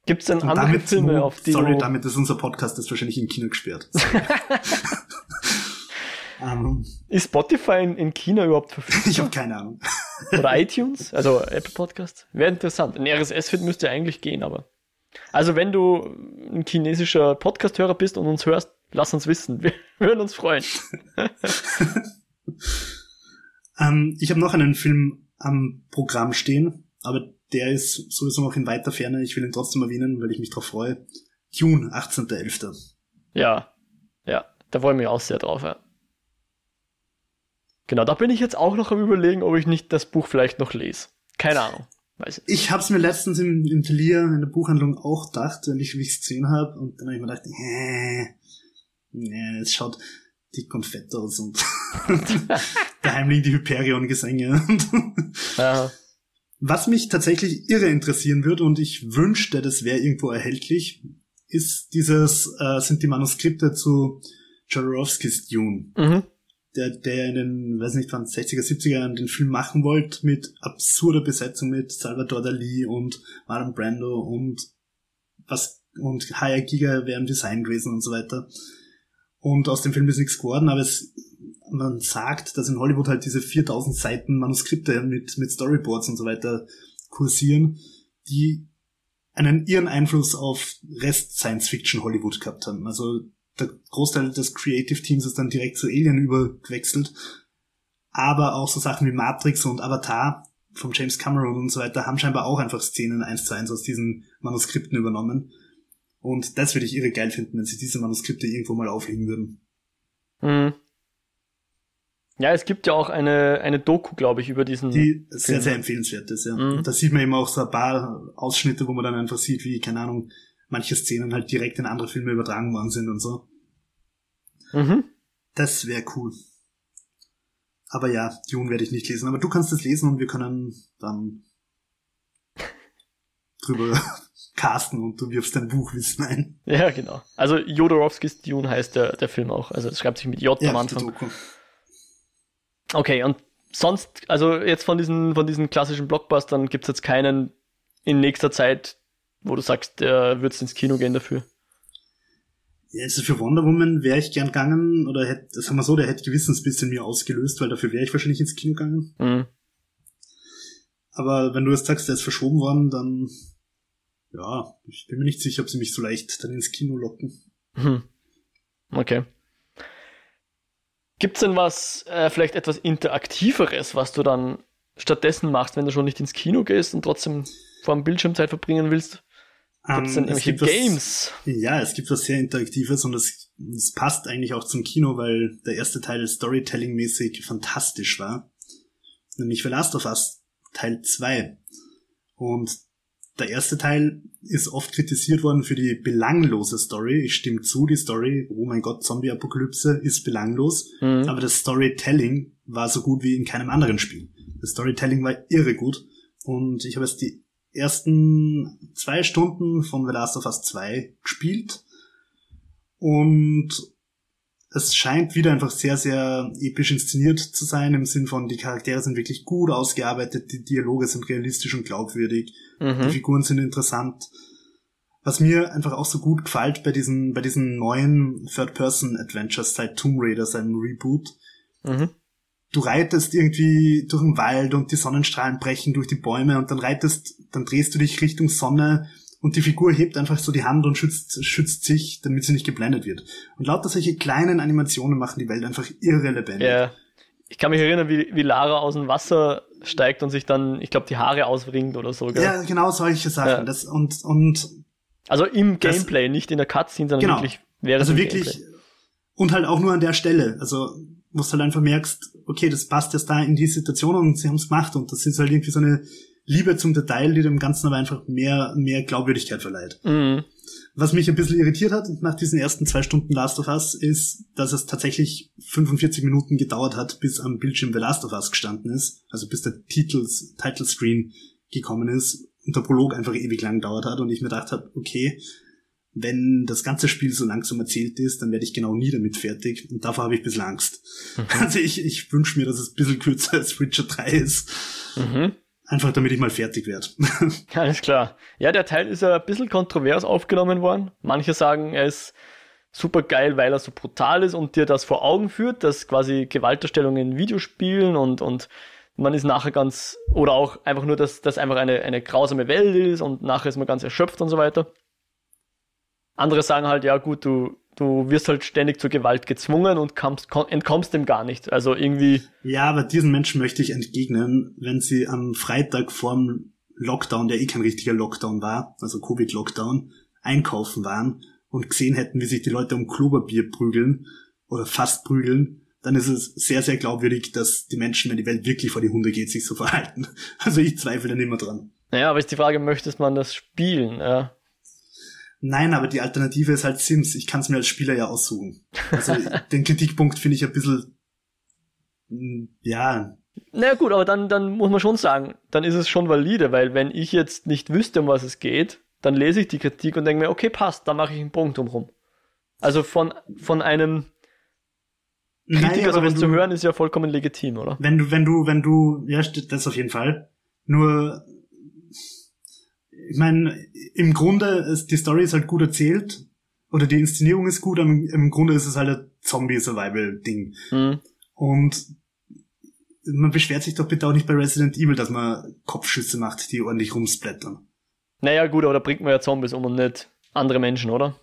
Gibt es denn und andere damit, Filme, auf die Sorry, damit ist unser Podcast ist wahrscheinlich im Kino gesperrt. um, ähm. ist Spotify in, in, China überhaupt verfügbar? Ich habe keine Ahnung. Oder iTunes, also Apple Podcast. Wäre interessant. Ein RSS-Feed müsste eigentlich gehen, aber. Also wenn du ein chinesischer Podcast-Hörer bist und uns hörst, lass uns wissen. Wir würden uns freuen. ähm, ich habe noch einen Film am Programm stehen, aber der ist sowieso noch in weiter Ferne. Ich will ihn trotzdem erwähnen, weil ich mich drauf freue. Dune, 18.11. Ja, ja, da freue ich mich auch sehr drauf, ja. Genau, da bin ich jetzt auch noch am überlegen, ob ich nicht das Buch vielleicht noch lese. Keine Ahnung. Weiß ich ich habe es mir letztens im, im Talier in der Buchhandlung auch gedacht, wenn ich es gesehen habe. Und dann habe ich mir gedacht, äh, nee, es schaut dick und fett aus und daheim liegen die Hyperion-Gesänge. Was mich tatsächlich irre interessieren würde und ich wünschte, das wäre irgendwo erhältlich, ist dieses, äh, sind die Manuskripte zu Jodorowskis Dune. Mhm. Der, der in den, weiß nicht wann, 60er, 70er Jahren den Film machen wollte, mit absurder Besetzung mit Salvador Dali und Marlon Brando und was, und Haya Giga wäre im Design gewesen und so weiter. Und aus dem Film ist nichts geworden, aber es, man sagt, dass in Hollywood halt diese 4000 Seiten Manuskripte mit, mit Storyboards und so weiter kursieren, die einen ihren Einfluss auf Rest Science Fiction Hollywood gehabt haben. Also der Großteil des Creative Teams ist dann direkt zu Alien übergewechselt. Aber auch so Sachen wie Matrix und Avatar vom James Cameron und so weiter haben scheinbar auch einfach Szenen eins zu eins aus diesen Manuskripten übernommen. Und das würde ich irre geil finden, wenn sie diese Manuskripte irgendwo mal auflegen würden. Mhm. Ja, es gibt ja auch eine, eine Doku, glaube ich, über diesen. Die sehr, Film. sehr empfehlenswert ist, ja. Mhm. Da sieht man eben auch so ein paar Ausschnitte, wo man dann einfach sieht, wie, keine Ahnung, manche Szenen halt direkt in andere Filme übertragen worden sind und so. Mhm. Das wäre cool. Aber ja, Dune werde ich nicht lesen. Aber du kannst es lesen und wir können dann drüber casten und du wirfst dein Buchwissen ein. Ja, genau. Also Jodorowskis Dune heißt der, der Film auch. Also es schreibt sich mit J ja, am Anfang. Okay, und sonst, also jetzt von diesen, von diesen klassischen Blockbustern gibt es jetzt keinen in nächster Zeit, wo du sagst, der würdest ins Kino gehen dafür? Ja, also für Wonder Woman wäre ich gern gegangen, oder hätte, sagen wir so, der hätte Gewissensbiss in mir ausgelöst, weil dafür wäre ich wahrscheinlich ins Kino gegangen. Mhm. Aber wenn du jetzt sagst, der ist verschoben worden, dann, ja, ich bin mir nicht sicher, ob sie mich so leicht dann ins Kino locken. Mhm. Okay. Gibt's denn was, äh, vielleicht etwas Interaktiveres, was du dann stattdessen machst, wenn du schon nicht ins Kino gehst und trotzdem vor dem Bildschirmzeit verbringen willst? Gibt es denn ähm, irgendwelche Games? Was, ja, es gibt was sehr Interaktives und es, es passt eigentlich auch zum Kino, weil der erste Teil Storytelling-mäßig fantastisch war. Nämlich The Last of Us Teil 2. Und der erste Teil ist oft kritisiert worden für die belanglose Story. Ich stimme zu, die Story, oh mein Gott, Zombie-Apokalypse ist belanglos. Mhm. Aber das Storytelling war so gut wie in keinem anderen Spiel. Das Storytelling war irre gut. Und ich habe jetzt die ersten zwei Stunden von The Last of Us 2 gespielt und es scheint wieder einfach sehr, sehr episch inszeniert zu sein, im Sinn von, die Charaktere sind wirklich gut ausgearbeitet, die Dialoge sind realistisch und glaubwürdig, mhm. die Figuren sind interessant. Was mir einfach auch so gut gefällt bei diesen, bei diesen neuen Third-Person-Adventures seit Tomb Raider, seinem Reboot, mhm du reitest irgendwie durch den Wald und die Sonnenstrahlen brechen durch die Bäume und dann reitest, dann drehst du dich Richtung Sonne und die Figur hebt einfach so die Hand und schützt, schützt sich, damit sie nicht geblendet wird. Und lauter solche kleinen Animationen machen die Welt einfach irre lebendig. Ja. Ich kann mich erinnern, wie, wie Lara aus dem Wasser steigt und sich dann, ich glaube, die Haare ausringt oder so. Gell? Ja, genau solche Sachen. Ja. Das, und, und also im Gameplay, das, nicht in der Cutscene, sondern genau. wirklich wäre Also wirklich, Gameplay. und halt auch nur an der Stelle. Also wo du halt einfach merkst, okay, das passt jetzt da in die Situation und sie haben es gemacht und das ist halt irgendwie so eine Liebe zum Detail, die dem Ganzen aber einfach mehr, mehr Glaubwürdigkeit verleiht. Mhm. Was mich ein bisschen irritiert hat nach diesen ersten zwei Stunden Last of Us, ist, dass es tatsächlich 45 Minuten gedauert hat, bis am Bildschirm The Last of Us gestanden ist, also bis der Titels, Title Screen gekommen ist und der Prolog einfach ewig lang gedauert hat und ich mir gedacht habe, okay, wenn das ganze Spiel so langsam erzählt ist, dann werde ich genau nie damit fertig. Und davor habe ich ein bisschen Angst. Mhm. Also ich, ich wünsche mir, dass es ein bisschen kürzer als Witcher 3 ist. Mhm. Einfach damit ich mal fertig werde. Alles klar. Ja, der Teil ist ja ein bisschen kontrovers aufgenommen worden. Manche sagen, er ist super geil, weil er so brutal ist und dir das vor Augen führt, dass quasi Gewalterstellungen in Videospielen und, und man ist nachher ganz, oder auch einfach nur, dass das einfach eine, eine grausame Welt ist und nachher ist man ganz erschöpft und so weiter. Andere sagen halt, ja gut, du, du wirst halt ständig zur Gewalt gezwungen und kommst, entkommst dem gar nicht. Also irgendwie. Ja, aber diesen Menschen möchte ich entgegnen, wenn sie am Freitag vorm Lockdown, der eh kein richtiger Lockdown war, also Covid-Lockdown, einkaufen waren und gesehen hätten, wie sich die Leute um Kloberbier prügeln oder fast prügeln, dann ist es sehr, sehr glaubwürdig, dass die Menschen, wenn die Welt wirklich vor die Hunde geht, sich so verhalten. Also ich zweifle da nicht mehr dran. Naja, aber ist die Frage, möchtest man das spielen? Ja. Nein, aber die Alternative ist halt Sims. Ich kann es mir als Spieler ja aussuchen. Also den Kritikpunkt finde ich ein bisschen, mm, ja. Na gut, aber dann, dann muss man schon sagen, dann ist es schon valide, weil wenn ich jetzt nicht wüsste, um was es geht, dann lese ich die Kritik und denke mir, okay, passt, da mache ich einen Punkt drumherum. Also von, von einem Kritiker sowas zu hören, ist ja vollkommen legitim, oder? Wenn du, wenn du, wenn du, ja, das auf jeden Fall. Nur, ich meine, im Grunde ist die Story ist halt gut erzählt oder die Inszenierung ist gut, aber im, im Grunde ist es halt ein Zombie-Survival-Ding. Hm. Und man beschwert sich doch bitte auch nicht bei Resident Evil, dass man Kopfschüsse macht, die ordentlich rumsplattern. Naja, gut, aber da bringt man ja Zombies um und nicht andere Menschen, oder?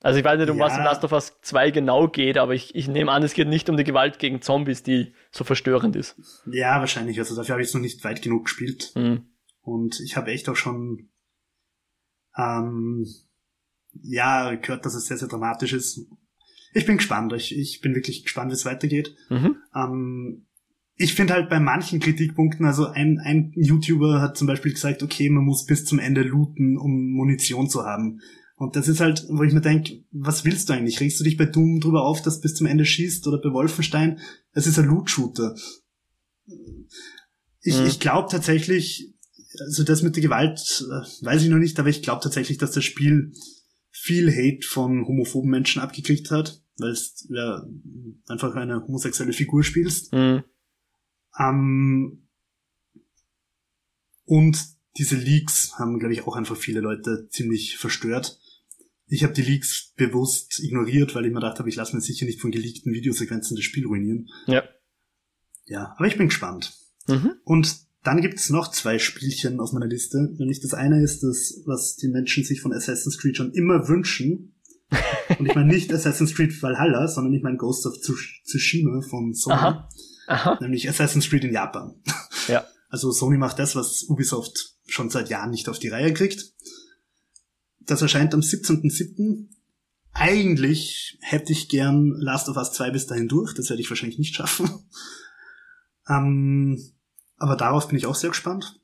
Also ich weiß nicht, um was Ja. in Last of Us 2 genau geht, aber ich, ich nehme an, es geht nicht um die Gewalt gegen Zombies, die so verstörend ist. Ja, wahrscheinlich. Also dafür habe ich es noch nicht weit genug gespielt. Hm. Und ich habe echt auch schon, ähm, ja, gehört, dass es sehr, sehr dramatisch ist. Ich bin gespannt. Ich, ich bin wirklich gespannt, wie es weitergeht. Mhm. Ähm, ich finde halt bei manchen Kritikpunkten, also ein, ein YouTuber hat zum Beispiel gesagt, okay, man muss bis zum Ende looten, um Munition zu haben. Und das ist halt, wo ich mir denke, was willst du eigentlich? Regst du dich bei Doom drüber auf, dass bis zum Ende schießt oder bei Wolfenstein? Es ist ein Loot-Shooter. Ich, Mhm. ich glaube tatsächlich, also das mit der Gewalt, äh, weiß ich noch nicht, aber ich glaube tatsächlich, dass das Spiel viel Hate von homophoben Menschen abgekriegt hat, weil es ja einfach eine homosexuelle Figur spielst. Hm. Ähm, und diese Leaks haben, glaube ich, auch einfach viele Leute ziemlich verstört. Ich habe die Leaks bewusst ignoriert, weil ich mir gedacht habe, ich lasse mir sicher nicht von geleakten Videosequenzen das Spiel ruinieren. Ja. Ja, aber ich bin gespannt. Mhm. Und dann gibt's noch zwei Spielchen auf meiner Liste. Nämlich das eine ist das, was die Menschen sich von Assassin's Creed schon immer wünschen. Und ich meine nicht Assassin's Creed Valhalla, sondern ich meine Ghost of Tsush- Tsushima von Sony. Aha. Aha. Nämlich Assassin's Creed in Japan. Ja. Also Sony macht das, was Ubisoft schon seit Jahren nicht auf die Reihe kriegt. Das erscheint am 17.07. Eigentlich hätte ich gern Last of Us 2 bis dahin durch. Das werde ich wahrscheinlich nicht schaffen. Ähm, aber darauf bin ich auch sehr gespannt.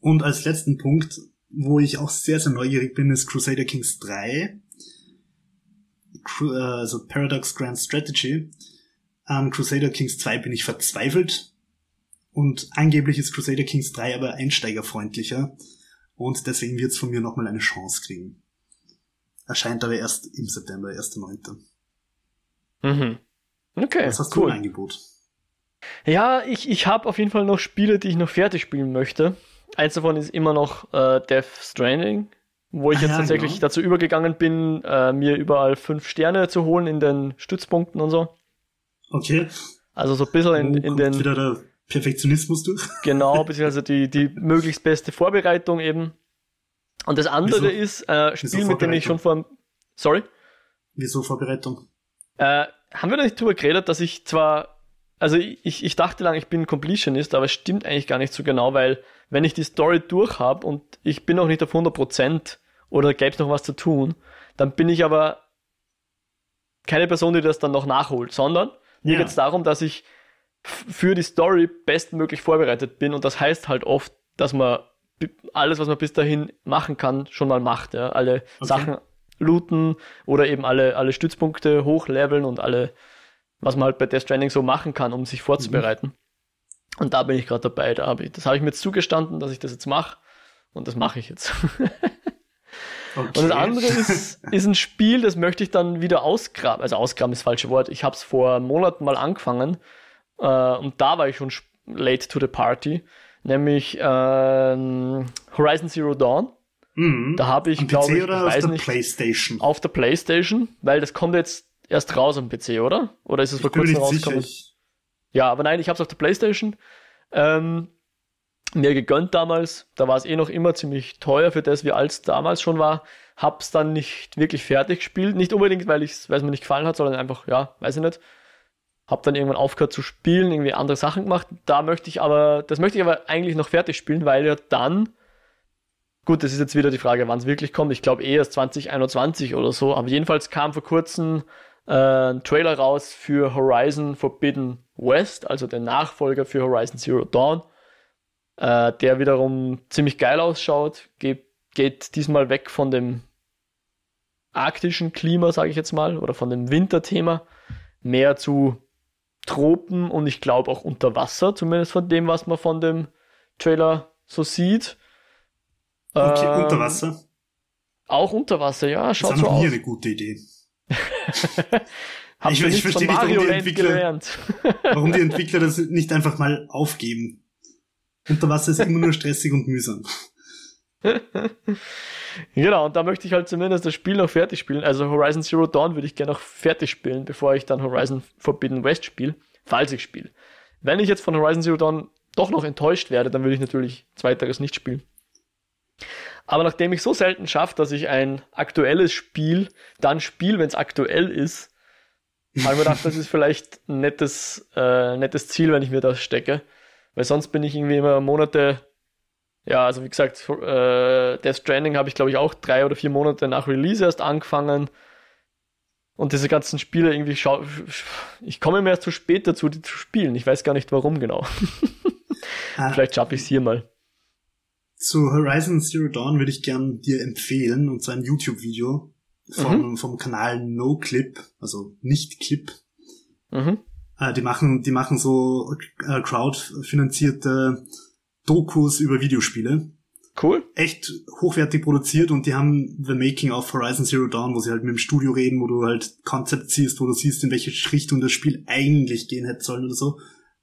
Und als letzten Punkt, wo ich auch sehr, sehr neugierig bin, ist Crusader Kings 3. Cru äh, also Paradox Grand Strategy. An Crusader Kings 2 bin ich verzweifelt. Und angeblich ist Crusader Kings 3 aber einsteigerfreundlicher. Und deswegen wird es von mir nochmal eine Chance kriegen. Erscheint aber erst im September, 1.9. Mhm. Okay, Was hast du cool. im Angebot? Ja, ich, ich habe auf jeden Fall noch Spiele, die ich noch fertig spielen möchte. Eins davon ist immer noch äh, Death Stranding, wo ich Ah, jetzt ja, tatsächlich genau. dazu übergegangen bin, äh, mir überall fünf Sterne zu holen in den Stützpunkten und so. Okay. Also so ein bisschen in, in kommt den, wieder der Perfektionismus durch. genau, beziehungsweise die, die möglichst beste Vorbereitung eben. Und das andere Wieso? ist äh, Spiel, mit dem ich schon vor, sorry, Wieso Vorbereitung? Äh, haben wir da nicht drüber geredet, dass ich zwar, also ich, ich dachte lang, ich bin Completionist, aber es stimmt eigentlich gar nicht so genau, weil wenn ich die Story durch habe und ich bin noch nicht auf 100% oder gäbe es noch was zu tun, dann bin ich aber keine Person, die das dann noch nachholt, sondern mir Ja. geht es darum, dass ich für die Story bestmöglich vorbereitet bin und das heißt halt oft, dass man alles, was man bis dahin machen kann, schon mal macht. Ja? Alle Okay. Sachen looten oder eben alle, alle Stützpunkte hochleveln und alle, was man halt bei Death Stranding so machen kann, um sich vorzubereiten. Und da bin ich gerade dabei. Da hab ich, das habe ich mir jetzt zugestanden, dass ich das jetzt mache. Und das mache ich jetzt. Okay. Und das andere ist, ist ein Spiel, das möchte ich dann wieder ausgraben. Also ausgraben ist das falsche Wort. Ich habe es vor Monaten mal angefangen äh, und da war ich schon late to the party. Nämlich ähm, Horizon Zero Dawn. Mhm. Da habe ich, glaube ich, ich auf weiß nicht, Playstation? auf der Playstation, weil das kommt jetzt erst raus am PC, oder? Oder ist es vor kurzem rausgekommen? Ja, aber nein, ich habe es auf der Playstation ähm, mir gegönnt damals. Da war es eh noch immer ziemlich teuer für das, wie alt es damals schon war. Hab's dann nicht wirklich fertig gespielt. Nicht unbedingt, weil es mir nicht gefallen hat, sondern einfach, ja, weiß ich nicht. Hab dann irgendwann aufgehört zu spielen, irgendwie andere Sachen gemacht. Da möchte ich aber, das möchte ich aber eigentlich noch fertig spielen, weil ja dann, gut, das ist jetzt wieder die Frage, wann es wirklich kommt. Ich glaube eher erst 2021 oder so. Aber jedenfalls kam vor kurzem äh, ein Trailer raus für Horizon Forbidden West, also der Nachfolger für Horizon Zero Dawn, äh, der wiederum ziemlich geil ausschaut, geht, geht diesmal weg von dem arktischen Klima, sage ich jetzt mal, oder von dem Winterthema, mehr zu Tropen und ich glaube auch unter Wasser, zumindest von dem, was man von dem Trailer so sieht. okay, Ähm, unter Wasser. Auch unter Wasser, ja, Das schaut ist so auch noch nie aus. eine gute Idee. Ich, ich verstehe nicht, warum die, Entwickler, warum die Entwickler das nicht einfach mal aufgeben. Unter Wasser ist immer nur stressig und mühsam. genau, und da möchte ich halt zumindest das Spiel noch fertig spielen. Also Horizon Zero Dawn würde ich gerne noch fertig spielen, bevor ich dann Horizon Forbidden West spiele, falls ich spiele. Wenn ich jetzt von Horizon Zero Dawn doch noch enttäuscht werde, dann würde ich natürlich zweiteres nicht spielen. Aber nachdem ich so selten schaffe, dass ich ein aktuelles Spiel dann spiele, wenn es aktuell ist, habe ich mir gedacht, das ist vielleicht ein nettes, äh, nettes Ziel, wenn ich mir das stecke. Weil sonst bin ich irgendwie immer Monate, ja, also wie gesagt, äh, Death Stranding habe ich glaube ich auch drei oder vier Monate nach Release erst angefangen. Und diese ganzen Spiele irgendwie schau ich komme mir erst zu spät dazu, die zu spielen. Ich weiß gar nicht warum genau. ah. Vielleicht schaffe ich es hier mal. Zu Horizon Zero Dawn würde ich gern dir empfehlen, und zwar ein YouTube-Video vom, mhm. vom Kanal No Clip, also nicht Clip. Mhm. Äh, die machen, die machen so äh, crowdfinanzierte Dokus über Videospiele. Cool. Echt hochwertig produziert und die haben The Making of Horizon Zero Dawn, wo sie halt mit dem Studio reden, wo du halt Konzept siehst, wo du siehst, in welche Richtung das Spiel eigentlich gehen hätte sollen oder so.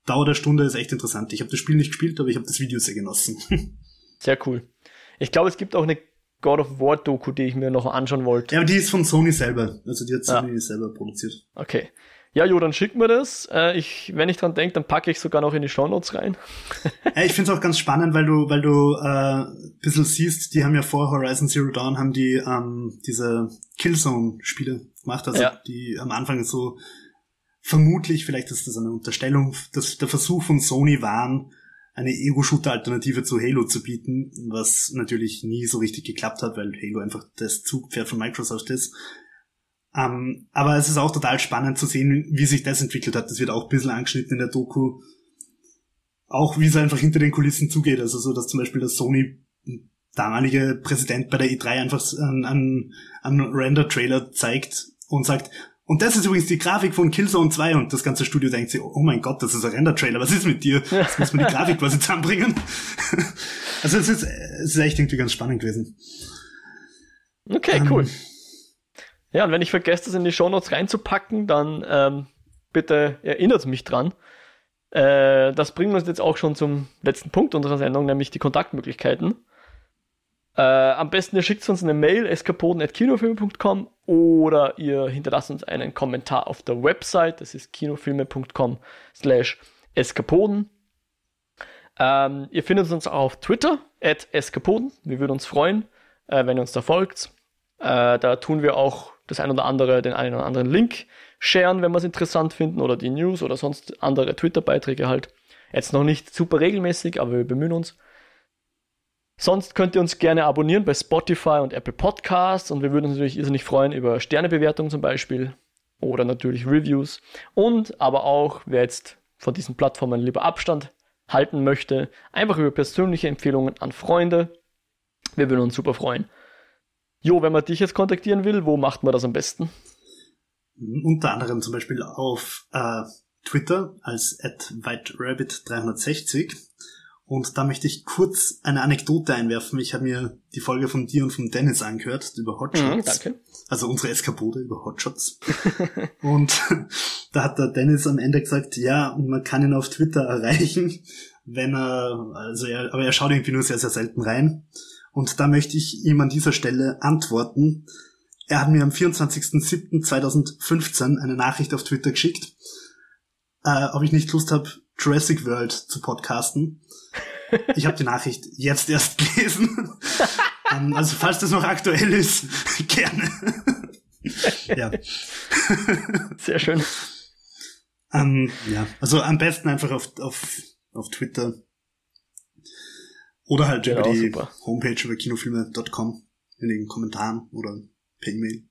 Dauer der Stunde ist echt interessant. Ich habe das Spiel nicht gespielt, aber ich habe das Video sehr genossen. Sehr cool. Ich glaube, es gibt auch eine God of War Doku, die ich mir noch anschauen wollte. Ja, aber die ist von Sony selber. Also die hat Sony ja. selber produziert. Okay. Ja, Jo, dann schick mir das. Äh, ich, wenn ich dran denke, dann packe ich sogar noch in die Show Notes rein. ja, ich finde es auch ganz spannend, weil du, weil du äh, ein bisschen siehst, die haben ja vor Horizon Zero Dawn haben die ähm, diese Killzone-Spiele gemacht, also ja. die am Anfang so vermutlich, vielleicht ist das eine Unterstellung, dass der Versuch von Sony waren, eine Ego-Shooter-Alternative zu Halo zu bieten, was natürlich nie so richtig geklappt hat, weil Halo einfach das Zugpferd von Microsoft ist. Ähm, aber es ist auch total spannend zu sehen, wie sich das entwickelt hat. Das wird auch ein bisschen angeschnitten in der Doku. Auch wie es einfach hinter den Kulissen zugeht. Also so, dass zum Beispiel der Sony damalige Präsident bei der E3 einfach einen, einen Render-Trailer zeigt und sagt, und das ist übrigens die Grafik von Killzone 2 und das ganze Studio denkt sich, oh mein Gott, das ist ein Render-Trailer, was ist mit dir? Jetzt muss man die Grafik quasi zusammenbringen. also es ist, es ist echt irgendwie ganz spannend gewesen. Okay, ähm, cool. Ja, und wenn ich vergesse, das in die Shownotes reinzupacken, dann ähm, bitte erinnert mich dran. Äh, das bringt uns jetzt auch schon zum letzten Punkt unserer Sendung, nämlich die Kontaktmöglichkeiten. Äh, am besten ihr schickt uns eine Mail, eskapoden.kinofilme.com oder ihr hinterlasst uns einen Kommentar auf der Website, das ist kinofilme.com slash eskapoden. Ähm, ihr findet uns auch auf Twitter, at eskapoden. Wir würden uns freuen, äh, wenn ihr uns da folgt. Äh, da tun wir auch das ein oder andere, den einen oder anderen Link sharen, wenn wir es interessant finden, oder die News oder sonst andere Twitter-Beiträge halt. Jetzt noch nicht super regelmäßig, aber wir bemühen uns. Sonst könnt ihr uns gerne abonnieren bei Spotify und Apple Podcasts und wir würden uns natürlich irrsinnig freuen über Sternebewertungen zum Beispiel oder natürlich Reviews. Und aber auch, wer jetzt von diesen Plattformen lieber Abstand halten möchte, einfach über persönliche Empfehlungen an Freunde. Wir würden uns super freuen. Jo, wenn man dich jetzt kontaktieren will, wo macht man das am besten? Unter anderem zum Beispiel auf äh, Twitter als at whiterabbit360 und da möchte ich kurz eine Anekdote einwerfen. Ich habe mir die Folge von dir und von Dennis angehört über Hotshots. Mhm, danke. Also unsere Eskapode über Hotshots. und da hat der Dennis am Ende gesagt, ja, man kann ihn auf Twitter erreichen, wenn er, also er, aber er schaut irgendwie nur sehr, sehr selten rein. Und da möchte ich ihm an dieser Stelle antworten. Er hat mir am 24.07.2015 eine Nachricht auf Twitter geschickt, äh, ob ich nicht Lust habe, Jurassic World zu podcasten. Ich habe die Nachricht jetzt erst gelesen. um, also falls das noch aktuell ist, gerne. ja. Sehr schön. Um, ja, also am besten einfach auf, auf, auf Twitter. Oder halt genau, über die super. Homepage über kinofilme.com in den Kommentaren oder per E-Mail.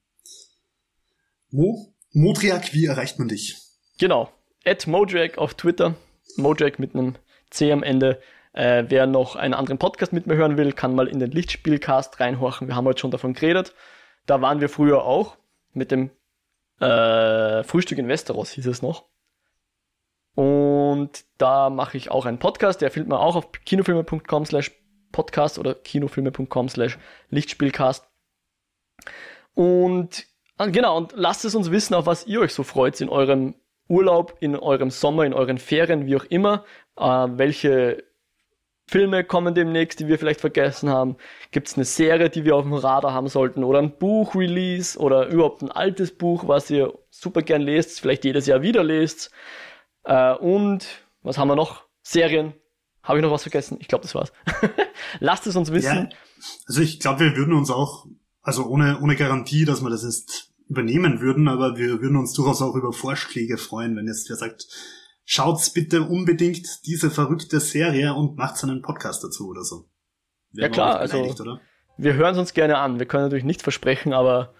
Mo? Modriak, wie erreicht man dich? Genau. At Modriak auf Twitter. Modriak mit einem C am Ende. Äh, wer noch einen anderen Podcast mit mir hören will, kann mal in den Lichtspielcast reinhorchen. Wir haben heute schon davon geredet. Da waren wir früher auch mit dem äh, Frühstück in Westeros, hieß es noch. Und da mache ich auch einen Podcast, der findet man auch auf kinofilme.com slash podcast oder kinofilme.com slash Lichtspielcast. Und Ah, genau, und lasst es uns wissen, auf was ihr euch so freut in eurem Urlaub, in eurem Sommer, in euren Ferien, wie auch immer. Äh, welche Filme kommen demnächst, die wir vielleicht vergessen haben? Gibt es eine Serie, die wir auf dem Radar haben sollten? Oder ein Buch-Release oder überhaupt ein altes Buch, was ihr super gern lest, vielleicht jedes Jahr wieder lest? Äh, und was haben wir noch? Serien. Habe ich noch was vergessen? Ich glaube, das war's. Lasst es uns wissen. Ja, also ich glaube, wir würden uns auch, also ohne, ohne Garantie, dass wir das jetzt übernehmen würden, aber wir würden uns durchaus auch über Vorschläge freuen, wenn jetzt wer sagt, schaut's bitte unbedingt diese verrückte Serie und macht einen Podcast dazu oder so. Wären ja klar, also oder? wir hören es uns gerne an. Wir können natürlich nichts versprechen, aber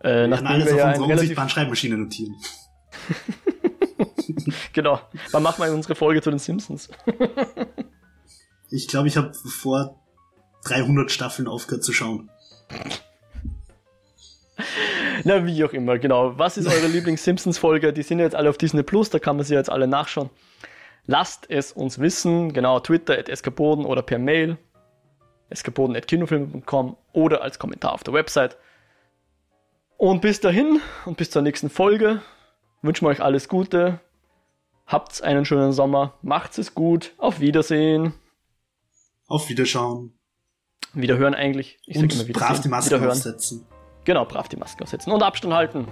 äh, wir nachdem alles wir auf ja unserer unsichtbaren Schreibmaschine notieren. genau. Wann machen wir unsere Folge zu den Simpsons? ich glaube, ich habe vor 300 Staffeln aufgehört zu schauen. Na, wie auch immer, genau. Was ist eure Lieblings-Simpsons-Folge? Die sind jetzt alle auf Disney Plus, da kann man sie jetzt alle nachschauen. Lasst es uns wissen, genau, Twitter at eskapoden oder per Mail eskapoden at kinofilme.com oder als Kommentar auf der Website. Und bis dahin und bis zur nächsten Folge wünschen wir euch alles Gute. Habt einen schönen Sommer, macht's es gut, auf Wiedersehen. Auf Wiederschauen. Wiederhören eigentlich. Ich und immer brav die Maske aufsetzen. Genau, brav die Maske aufsetzen und Abstand halten.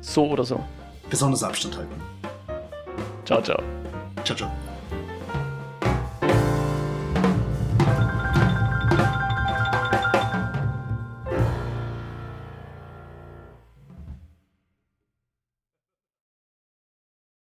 So oder so. Besonders Abstand halten. Ciao, ciao. Ciao, ciao.